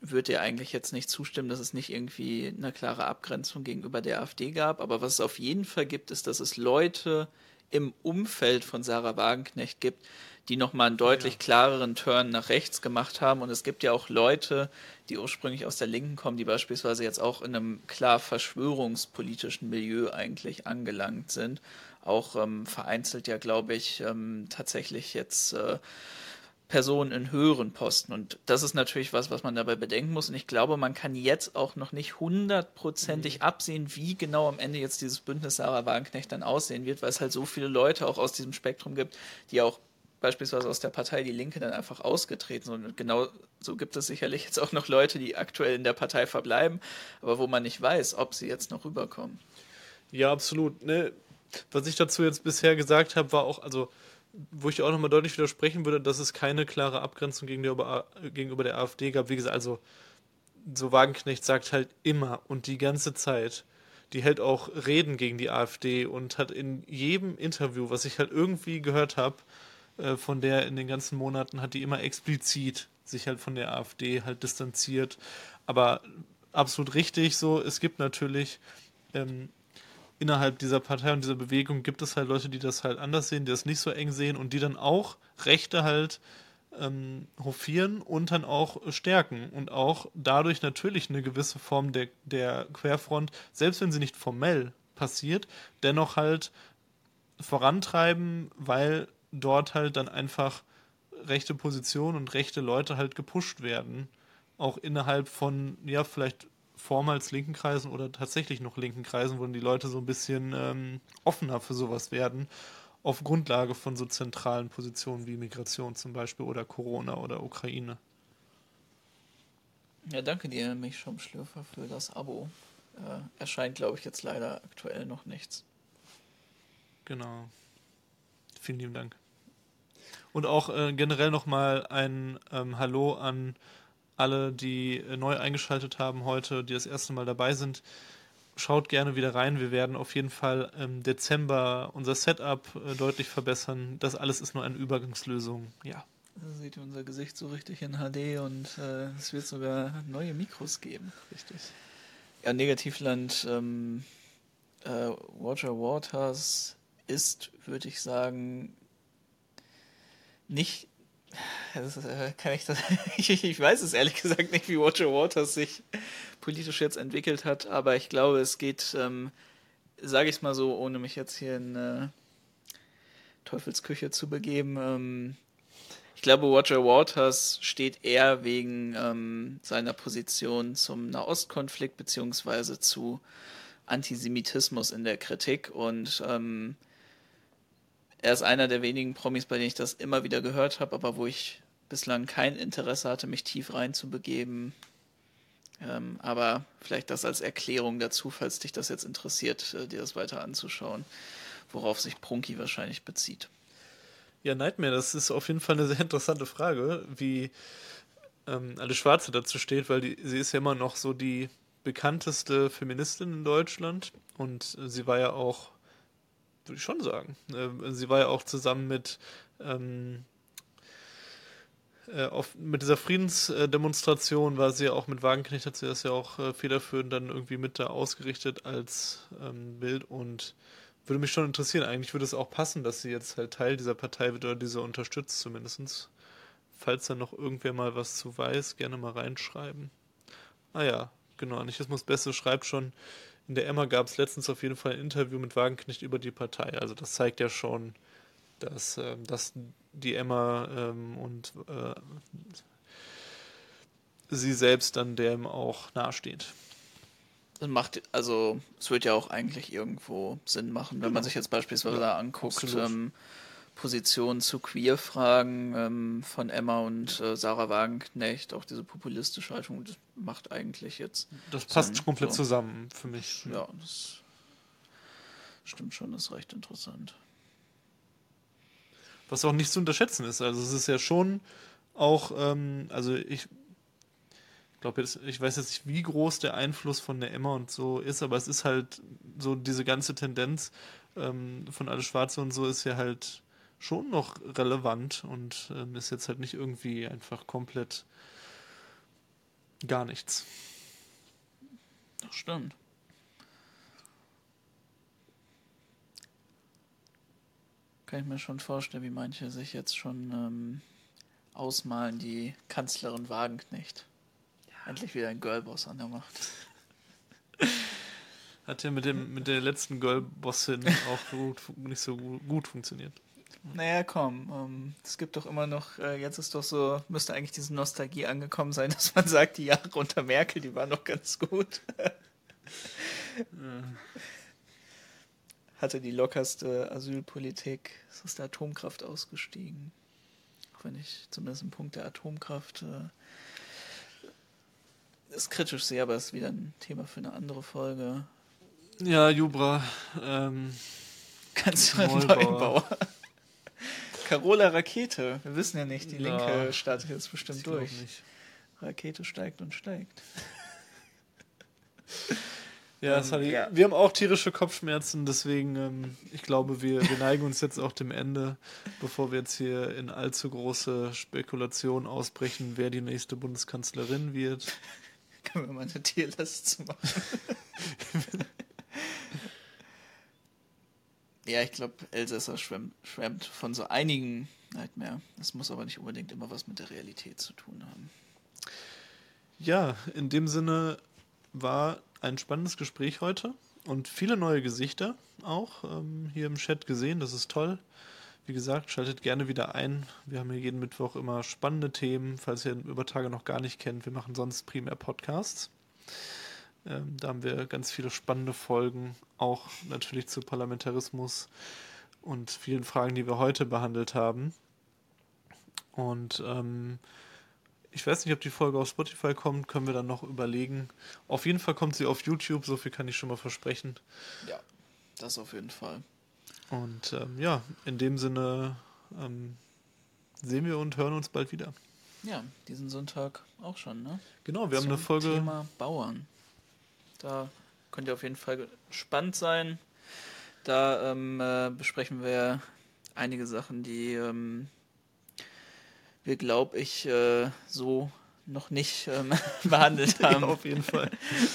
würde dir eigentlich jetzt nicht zustimmen, dass es nicht irgendwie eine klare Abgrenzung gegenüber der AfD gab. Aber was es auf jeden Fall gibt, ist, dass es Leute im Umfeld von Sarah Wagenknecht gibt, die nochmal einen deutlich klareren Turn nach rechts gemacht haben. Und es gibt ja auch Leute, die ursprünglich aus der Linken kommen, die beispielsweise jetzt auch in einem klar verschwörungspolitischen Milieu eigentlich angelangt sind. Auch ähm, vereinzelt ja, glaube ich, ähm, tatsächlich jetzt äh, Personen in höheren Posten. Und das ist natürlich was, was man dabei bedenken muss. Und ich glaube, man kann jetzt auch noch nicht hundertprozentig mhm. absehen, wie genau am Ende jetzt dieses Bündnis Sarah Wagenknecht dann aussehen wird, weil es halt so viele Leute auch aus diesem Spektrum gibt, die auch beispielsweise aus der Partei Die Linke dann einfach ausgetreten sind. Und genau so gibt es sicherlich jetzt auch noch Leute, die aktuell in der Partei verbleiben, aber wo man nicht weiß, ob sie jetzt noch rüberkommen. Ja, absolut. Ne? Was ich dazu jetzt bisher gesagt habe, war auch, also wo ich auch nochmal deutlich widersprechen würde, dass es keine klare Abgrenzung gegenüber, gegenüber der AfD gab. Wie gesagt, also so Wagenknecht sagt halt immer und die ganze Zeit, die hält auch Reden gegen die AfD und hat in jedem Interview, was ich halt irgendwie gehört habe, äh, von der in den ganzen Monaten hat die immer explizit sich halt von der AfD halt distanziert. Aber absolut richtig so, es gibt natürlich ähm, innerhalb dieser Partei und dieser Bewegung gibt es halt Leute, die das halt anders sehen, die das nicht so eng sehen und die dann auch Rechte halt ähm, hofieren und dann auch stärken und auch dadurch natürlich eine gewisse Form der, der Querfront, selbst wenn sie nicht formell passiert, dennoch halt vorantreiben, weil dort halt dann einfach rechte Positionen und rechte Leute halt gepusht werden. Auch innerhalb von, ja, vielleicht vormals linken Kreisen oder tatsächlich noch linken Kreisen, wo die Leute so ein bisschen ähm, offener für sowas werden, auf Grundlage von so zentralen Positionen wie Migration zum Beispiel oder Corona oder Ukraine. Ja, danke dir, mich schon Schlürfer, für das Abo. Äh, erscheint, glaube ich, jetzt leider aktuell noch nichts. Genau. Vielen lieben Dank. Und auch äh, generell nochmal ein ähm, Hallo an alle, die äh, neu eingeschaltet haben heute, die das erste Mal dabei sind. Schaut gerne wieder rein. Wir werden auf jeden Fall im Dezember unser Setup äh, deutlich verbessern. Das alles ist nur eine Übergangslösung. Ja. Da seht ihr unser Gesicht so richtig in HD und äh, es wird sogar neue Mikros geben. Richtig. Ja, Negativland, ähm, äh, Roger Waters ist, würde ich sagen, nicht Das, äh, kann ich, das, [LAUGHS] ich, ich weiß es ehrlich gesagt nicht, wie Watcher Waters sich politisch jetzt entwickelt hat, aber ich glaube, es geht, ähm, sage ich es mal so, ohne mich jetzt hier in äh, Teufelsküche zu begeben. Ähm, ich glaube, Roger Waters steht eher wegen ähm, seiner Position zum Nahostkonflikt beziehungsweise zu Antisemitismus in der Kritik und ähm, er ist einer der wenigen Promis, bei denen ich das immer wieder gehört habe, aber wo ich bislang kein Interesse hatte, mich tief reinzubegeben. Ähm, aber vielleicht das als Erklärung dazu, falls dich das jetzt interessiert, äh, dir das weiter anzuschauen, worauf sich Prunky wahrscheinlich bezieht. Ja, Nightmare, das ist auf jeden Fall eine sehr interessante Frage, wie ähm, Alle Schwarze dazu steht, weil die, sie ist ja immer noch so die bekannteste Feministin in Deutschland und sie war ja auch, würde ich schon sagen, äh, sie war ja auch zusammen mit ähm, äh, auf, mit dieser Friedensdemonstration war sie ja auch mit Wagenknecht, hat sie das ja auch äh, federführend dann irgendwie mit da ausgerichtet als ähm, Bild und würde mich schon interessieren. Eigentlich würde es auch passen, dass sie jetzt halt Teil dieser Partei wird oder diese unterstützt zumindest. Falls da noch irgendwer mal was zu weiß, gerne mal reinschreiben. Ah ja, genau. Anarchismus Beste schreibt schon, in der Emma gab es letztens auf jeden Fall ein Interview mit Wagenknecht über die Partei. Also das zeigt ja schon, dass, äh, dass die Emma ähm, und äh, sie selbst dann dem auch nahesteht. Das macht, also es wird ja auch eigentlich irgendwo Sinn machen, wenn genau. man sich jetzt beispielsweise ja, anguckt, ähm, Positionen zu Queer-Fragen ähm, von Emma und äh, Sarah Wagenknecht, auch diese populistische Haltung, das macht eigentlich jetzt. Das passt Sinn, komplett so. zusammen für mich. Ja, das stimmt schon, das ist recht interessant. Was auch nicht zu unterschätzen ist. Also es ist ja schon auch, ähm, also ich glaube jetzt, ich weiß jetzt nicht, wie groß der Einfluss von der Emma und so ist, aber es ist halt so diese ganze Tendenz ähm, von Alles Schwarze und so ist ja halt schon noch relevant und ähm, ist jetzt halt nicht irgendwie einfach komplett gar nichts. Das stimmt. Kann ich mir schon vorstellen, wie manche sich jetzt schon ähm, ausmalen, die Kanzlerin Wagenknecht. Endlich wieder ein Girlboss an der Macht. Hat ja mit, dem, mit der letzten Girlbossin auch gut, nicht so gut funktioniert. Naja, komm, ähm, es gibt doch immer noch, äh, jetzt ist doch so, müsste eigentlich diese Nostalgie angekommen sein, [LAUGHS] dass man sagt, die Jahre unter Merkel, die waren noch ganz gut. Hatte die lockerste Asylpolitik, ist aus der Atomkraft ausgestiegen. Auch wenn ich zumindest im Punkt der Atomkraft äh, ist kritisch sehe, aber ist wieder ein Thema für eine andere Folge. Ja, Jubra. Ähm, Kannst du einen Neubauer. Carola Rakete. Wir wissen ja nicht, die Linke ja, startet jetzt bestimmt durch. Rakete steigt und steigt. [LAUGHS] Ja, ähm, Sally, ja, wir haben auch tierische Kopfschmerzen, deswegen, ähm, ich glaube, wir, wir neigen uns jetzt auch dem Ende, bevor wir jetzt hier in allzu große Spekulationen ausbrechen, wer die nächste Bundeskanzlerin wird. [LAUGHS] Können wir mal eine Tierlist machen? [LAUGHS] ja, ich glaube, Elsässer schwemmt, schwemmt von so einigen Nightmare. Das muss aber nicht unbedingt immer was mit der Realität zu tun haben. Ja, in dem Sinne war ein spannendes Gespräch heute und viele neue Gesichter auch ähm, hier im Chat gesehen. Das ist toll. Wie gesagt, schaltet gerne wieder ein. Wir haben hier jeden Mittwoch immer spannende Themen, falls ihr über Tage noch gar nicht kennt. Wir machen sonst primär Podcasts. Ähm, da haben wir ganz viele spannende Folgen, auch natürlich zu Parlamentarismus und vielen Fragen, die wir heute behandelt haben. Und ähm, ich weiß nicht, ob die Folge auf Spotify kommt, können wir dann noch überlegen. Auf jeden Fall kommt sie auf YouTube, so viel kann ich schon mal versprechen. Ja, das auf jeden Fall. Und ähm, ja, in dem Sinne ähm, sehen wir und hören uns bald wieder. Ja, diesen Sonntag auch schon, ne? Genau, wir Zum haben eine Folge. Thema Bauern. Da könnt ihr auf jeden Fall gespannt sein. Da ähm, äh, besprechen wir einige Sachen, die ähm, wir, glaube ich, äh, so noch nicht ähm, [LAUGHS] behandelt haben. ja, auf jeden Fall.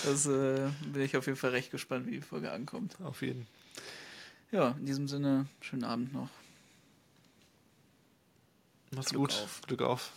Das äh, bin ich auf jeden Fall recht gespannt, wie die Folge ankommt. Auf jeden Fall. Ja, in diesem Sinne, schönen Abend noch. Mach's Glück gut. auf. Glück auf.